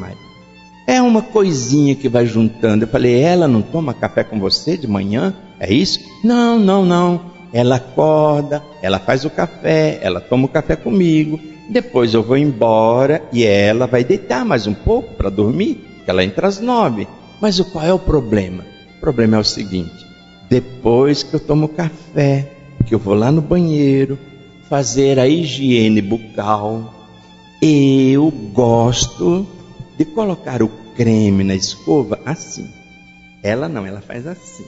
é uma coisinha que vai juntando. Eu falei, ela não toma café com você de manhã? É isso? Não, não, não. Ela acorda, ela faz o café, ela toma o café comigo. Depois eu vou embora e ela vai deitar mais um pouco para dormir, porque ela entra às nove. Mas o qual é o problema? O problema é o seguinte: depois que eu tomo café, que eu vou lá no banheiro, fazer a higiene bucal, eu gosto de colocar o creme na escova assim. Ela não, ela faz assim.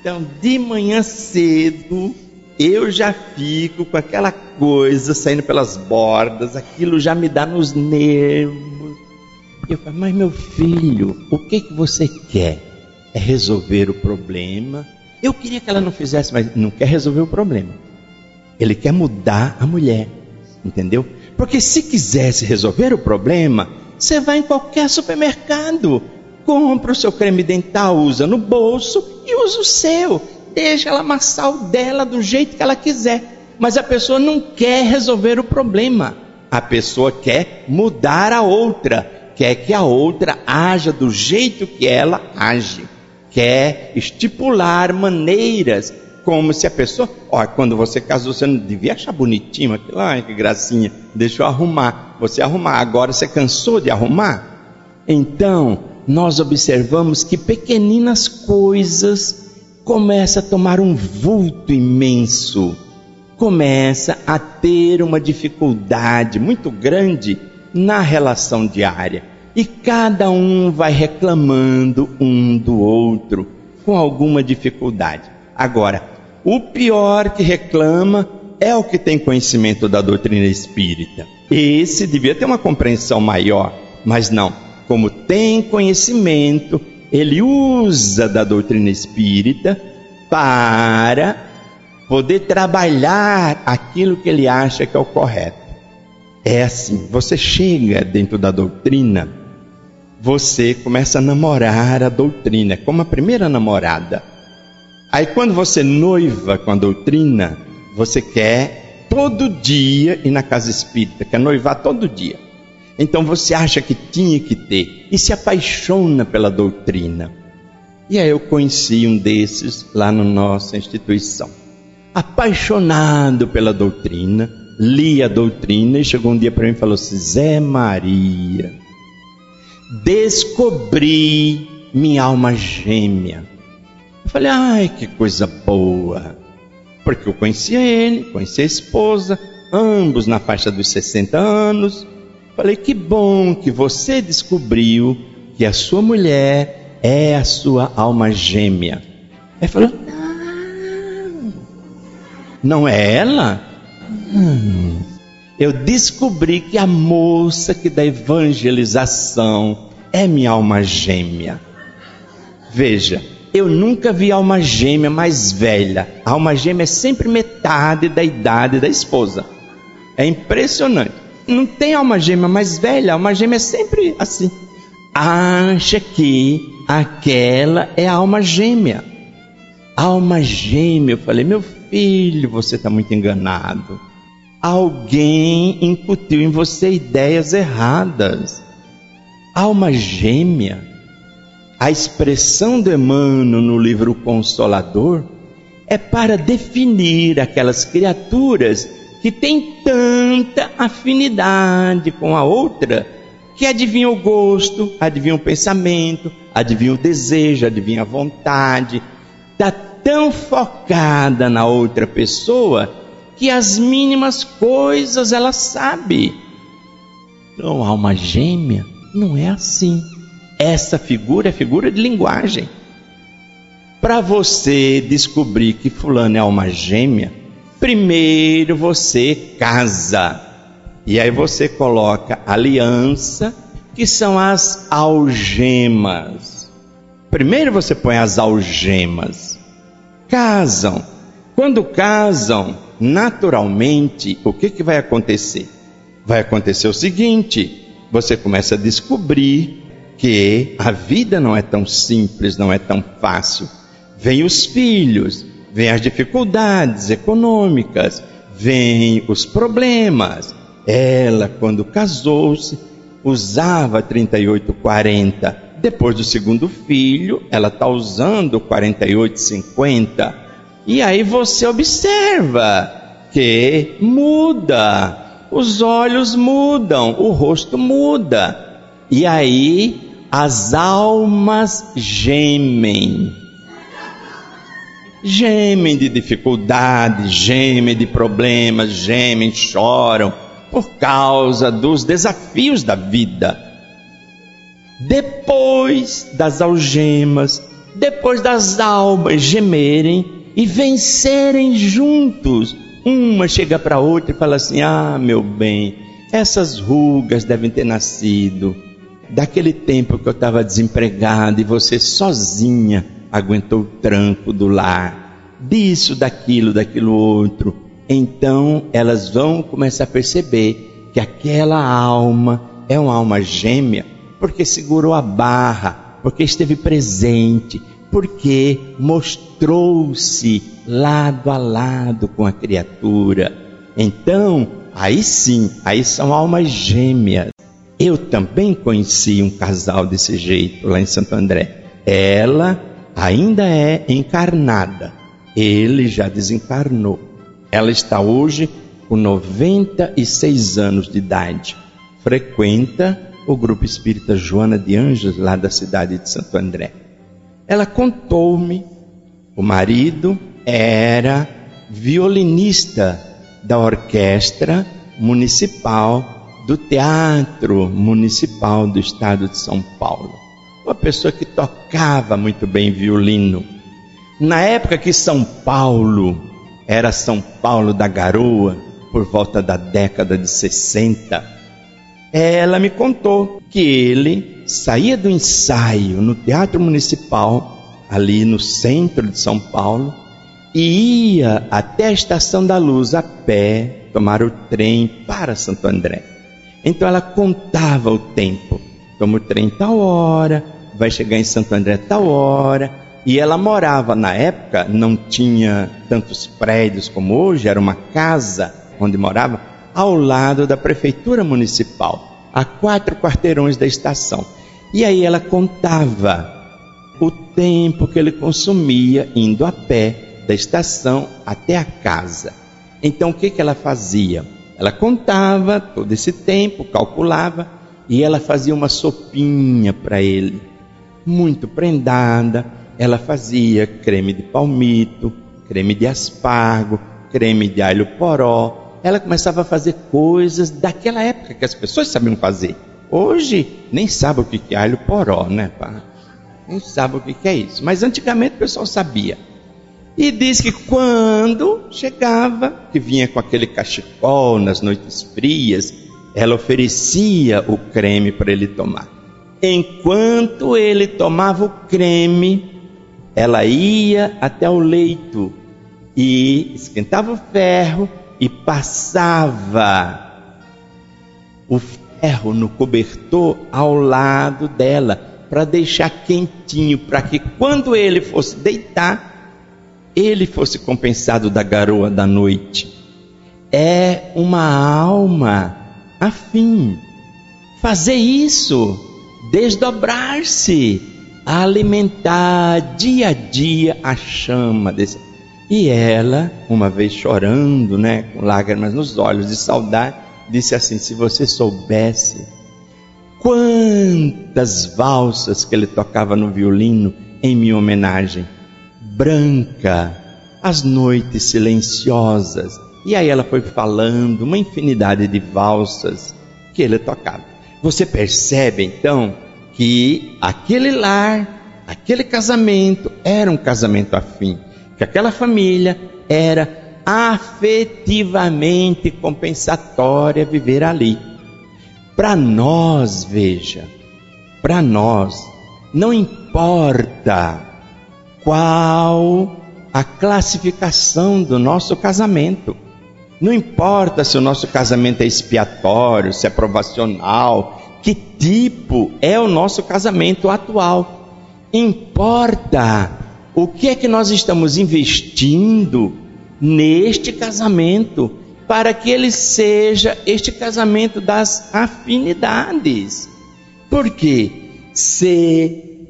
Então, de manhã cedo, eu já fico com aquela coisa saindo pelas bordas, aquilo já me dá nos nervos. Eu falo, mas meu filho, o que que você quer? É resolver o problema? Eu queria que ela não fizesse, mas não quer resolver o problema. Ele quer mudar a mulher, entendeu? Porque se quisesse resolver o problema, você vai em qualquer supermercado, compra o seu creme dental, usa no bolso e usa o seu. Deixa ela amassar o dela do jeito que ela quiser. Mas a pessoa não quer resolver o problema. A pessoa quer mudar a outra, quer que a outra haja do jeito que ela age, quer estipular maneiras como se a pessoa, ó, quando você casou, você não devia achar bonitinho aquilo, ai que gracinha, deixa eu arrumar. Você arrumar, agora você cansou de arrumar? Então, nós observamos que pequeninas coisas começam a tomar um vulto imenso, começa a ter uma dificuldade muito grande na relação diária. E cada um vai reclamando um do outro com alguma dificuldade. Agora, o pior que reclama é o que tem conhecimento da doutrina espírita. Esse devia ter uma compreensão maior, mas não. Como tem conhecimento, ele usa da doutrina espírita para poder trabalhar aquilo que ele acha que é o correto. É assim, você chega dentro da doutrina, você começa a namorar a doutrina, como a primeira namorada. Aí quando você noiva com a doutrina, você quer todo dia ir na casa espírita, quer noivar todo dia. Então você acha que tinha que ter e se apaixona pela doutrina. E aí eu conheci um desses lá na nossa instituição. Apaixonado pela doutrina, li a doutrina e chegou um dia para mim e falou assim: Zé Maria, descobri minha alma gêmea. Falei, ai, que coisa boa. Porque eu conhecia ele, conhecia a esposa, ambos na faixa dos 60 anos. Falei, que bom que você descobriu que a sua mulher é a sua alma gêmea. Ele falou, não, não é ela? Hum. Eu descobri que a moça que da evangelização é minha alma gêmea. Veja, eu nunca vi alma gêmea mais velha. A alma gêmea é sempre metade da idade da esposa. É impressionante. Não tem alma gêmea mais velha, a alma gêmea é sempre assim. Acha que aquela é a alma gêmea. Alma gêmea, eu falei, meu filho, você está muito enganado. Alguém incutiu em você ideias erradas. Alma gêmea a expressão do Emmanuel no livro Consolador é para definir aquelas criaturas que têm tanta afinidade com a outra que adivinha o gosto, adivinha o pensamento, adivinha o desejo, adivinha a vontade, está tão focada na outra pessoa que as mínimas coisas ela sabe. Então, alma gêmea não é assim. Essa figura é figura de linguagem. Para você descobrir que fulano é alma gêmea, primeiro você casa. E aí você coloca aliança, que são as algemas. Primeiro você põe as algemas. Casam. Quando casam, naturalmente, o que, que vai acontecer? Vai acontecer o seguinte: você começa a descobrir que a vida não é tão simples, não é tão fácil. Vem os filhos, vem as dificuldades econômicas, vem os problemas. Ela, quando casou-se, usava 3840. Depois do segundo filho, ela está usando 4850. E aí você observa que muda, os olhos mudam, o rosto muda. E aí as almas gemem. Gemem de dificuldades, gemem de problemas, gemem, choram por causa dos desafios da vida. Depois das algemas, depois das almas gemerem e vencerem juntos, uma chega para outra e fala assim: Ah, meu bem, essas rugas devem ter nascido daquele tempo que eu estava desempregado e você sozinha aguentou o tranco do lar, disso, daquilo, daquilo outro. Então elas vão começar a perceber que aquela alma é uma alma gêmea, porque segurou a barra, porque esteve presente, porque mostrou-se lado a lado com a criatura. Então, aí sim, aí são almas gêmeas. Eu também conheci um casal desse jeito lá em Santo André. Ela ainda é encarnada, Ele já desencarnou. Ela está hoje com 96 anos de idade. Frequenta o grupo espírita Joana de Anjos, lá da cidade de Santo André. Ela contou-me, o marido era violinista da orquestra municipal do Teatro Municipal do Estado de São Paulo. Uma pessoa que tocava muito bem violino. Na época que São Paulo era São Paulo da Garoa, por volta da década de 60, ela me contou que ele saía do ensaio no Teatro Municipal, ali no centro de São Paulo, e ia até a Estação da Luz a pé, tomar o trem para Santo André. Então ela contava o tempo. Toma o trem tal hora, vai chegar em Santo André tal hora. E ela morava na época, não tinha tantos prédios como hoje, era uma casa onde morava, ao lado da prefeitura municipal, a quatro quarteirões da estação. E aí ela contava o tempo que ele consumia indo a pé da estação até a casa. Então o que, que ela fazia? Ela contava todo esse tempo, calculava, e ela fazia uma sopinha para ele, muito prendada. Ela fazia creme de palmito, creme de aspargo, creme de alho poró. Ela começava a fazer coisas daquela época que as pessoas sabiam fazer. Hoje nem sabe o que é alho poró, né? Nem sabe o que é isso. Mas antigamente o pessoal sabia. E diz que quando chegava, que vinha com aquele cachecol nas noites frias, ela oferecia o creme para ele tomar. Enquanto ele tomava o creme, ela ia até o leito e esquentava o ferro e passava o ferro no cobertor ao lado dela para deixar quentinho, para que quando ele fosse deitar, ele fosse compensado da garoa da noite. É uma alma afim. Fazer isso, desdobrar-se, alimentar dia a dia a chama desse. E ela, uma vez chorando, né, com lágrimas nos olhos de saudade, disse assim: Se você soubesse quantas valsas que ele tocava no violino em minha homenagem branca, as noites silenciosas. E aí ela foi falando uma infinidade de valsas que ele tocava. Você percebe então que aquele lar, aquele casamento era um casamento afim, que aquela família era afetivamente compensatória viver ali. Para nós, veja, para nós, não importa qual a classificação do nosso casamento. Não importa se o nosso casamento é expiatório, se é provacional, que tipo é o nosso casamento atual. Importa o que é que nós estamos investindo neste casamento para que ele seja este casamento das afinidades. Porque se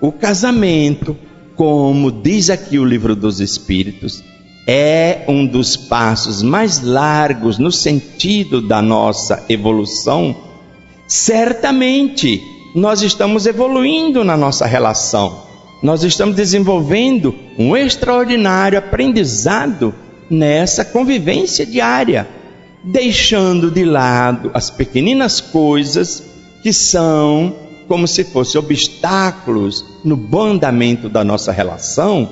o casamento como diz aqui o livro dos Espíritos, é um dos passos mais largos no sentido da nossa evolução, certamente nós estamos evoluindo na nossa relação, nós estamos desenvolvendo um extraordinário aprendizado nessa convivência diária, deixando de lado as pequeninas coisas que são como se fossem obstáculos no bom andamento da nossa relação,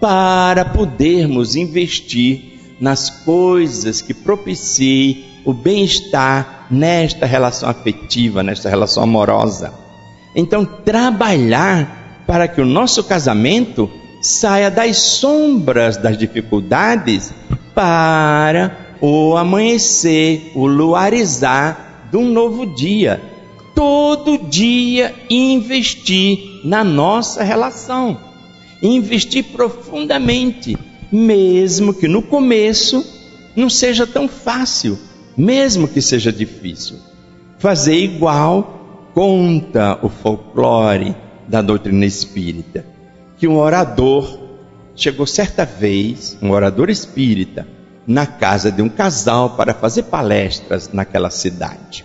para podermos investir nas coisas que propiciem o bem-estar nesta relação afetiva, nesta relação amorosa. Então, trabalhar para que o nosso casamento saia das sombras das dificuldades para o amanhecer, o luarizar de um novo dia todo dia investir na nossa relação, investir profundamente, mesmo que no começo não seja tão fácil, mesmo que seja difícil. Fazer igual conta o folclore da doutrina espírita, que um orador chegou certa vez um orador espírita na casa de um casal para fazer palestras naquela cidade.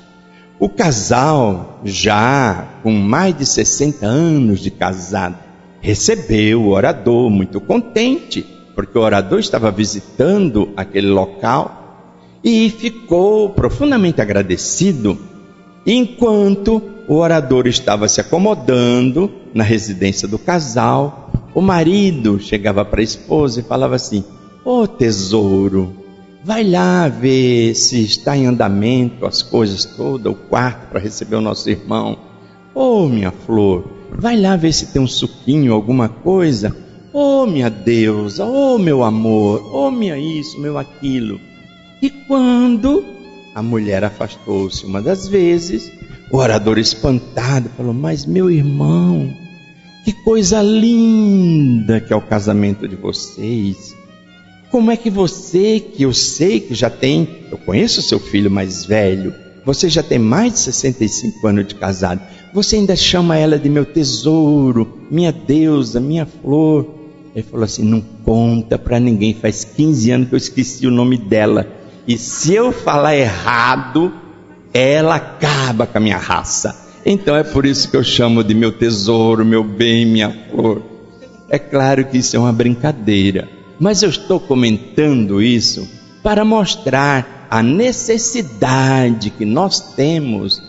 O casal, já com mais de 60 anos de casado, recebeu o orador muito contente, porque o orador estava visitando aquele local e ficou profundamente agradecido enquanto o orador estava se acomodando na residência do casal. O marido chegava para a esposa e falava assim: Ô oh, tesouro, vai lá ver se está em andamento as coisas todas, o quarto para receber o nosso irmão. Ô oh, minha flor, vai lá ver se tem um suquinho, alguma coisa. Ô oh, minha deusa, ô oh, meu amor, ô oh, minha isso, meu aquilo. E quando a mulher afastou-se uma das vezes, o orador espantado falou: Mas meu irmão, que coisa linda que é o casamento de vocês. Como é que você, que eu sei que já tem, eu conheço seu filho mais velho, você já tem mais de 65 anos de casado, você ainda chama ela de meu tesouro, minha deusa, minha flor. Ele falou assim: não conta para ninguém, faz 15 anos que eu esqueci o nome dela. E se eu falar errado, ela acaba com a minha raça. Então é por isso que eu chamo de meu tesouro, meu bem, minha flor. É claro que isso é uma brincadeira. Mas eu estou comentando isso para mostrar a necessidade que nós temos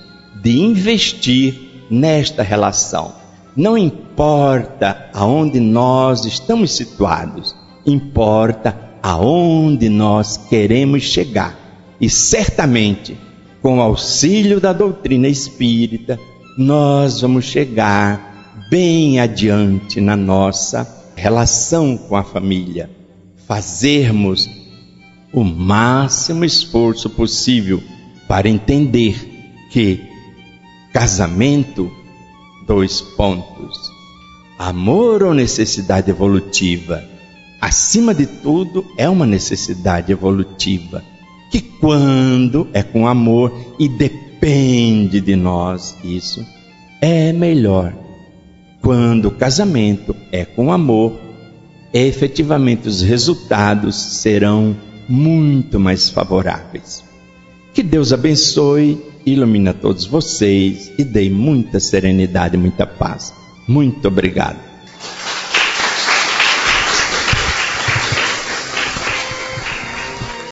de investir nesta relação. Não importa aonde nós estamos situados, importa aonde nós queremos chegar. E certamente, com o auxílio da doutrina espírita, nós vamos chegar bem adiante na nossa relação com a família fazermos o máximo esforço possível para entender que casamento, dois pontos, amor ou necessidade evolutiva, acima de tudo é uma necessidade evolutiva, que quando é com amor e depende de nós, isso é melhor. Quando o casamento é com amor, efetivamente os resultados serão muito mais favoráveis. Que Deus abençoe, ilumine a todos vocês e dê muita serenidade, muita paz. Muito obrigado.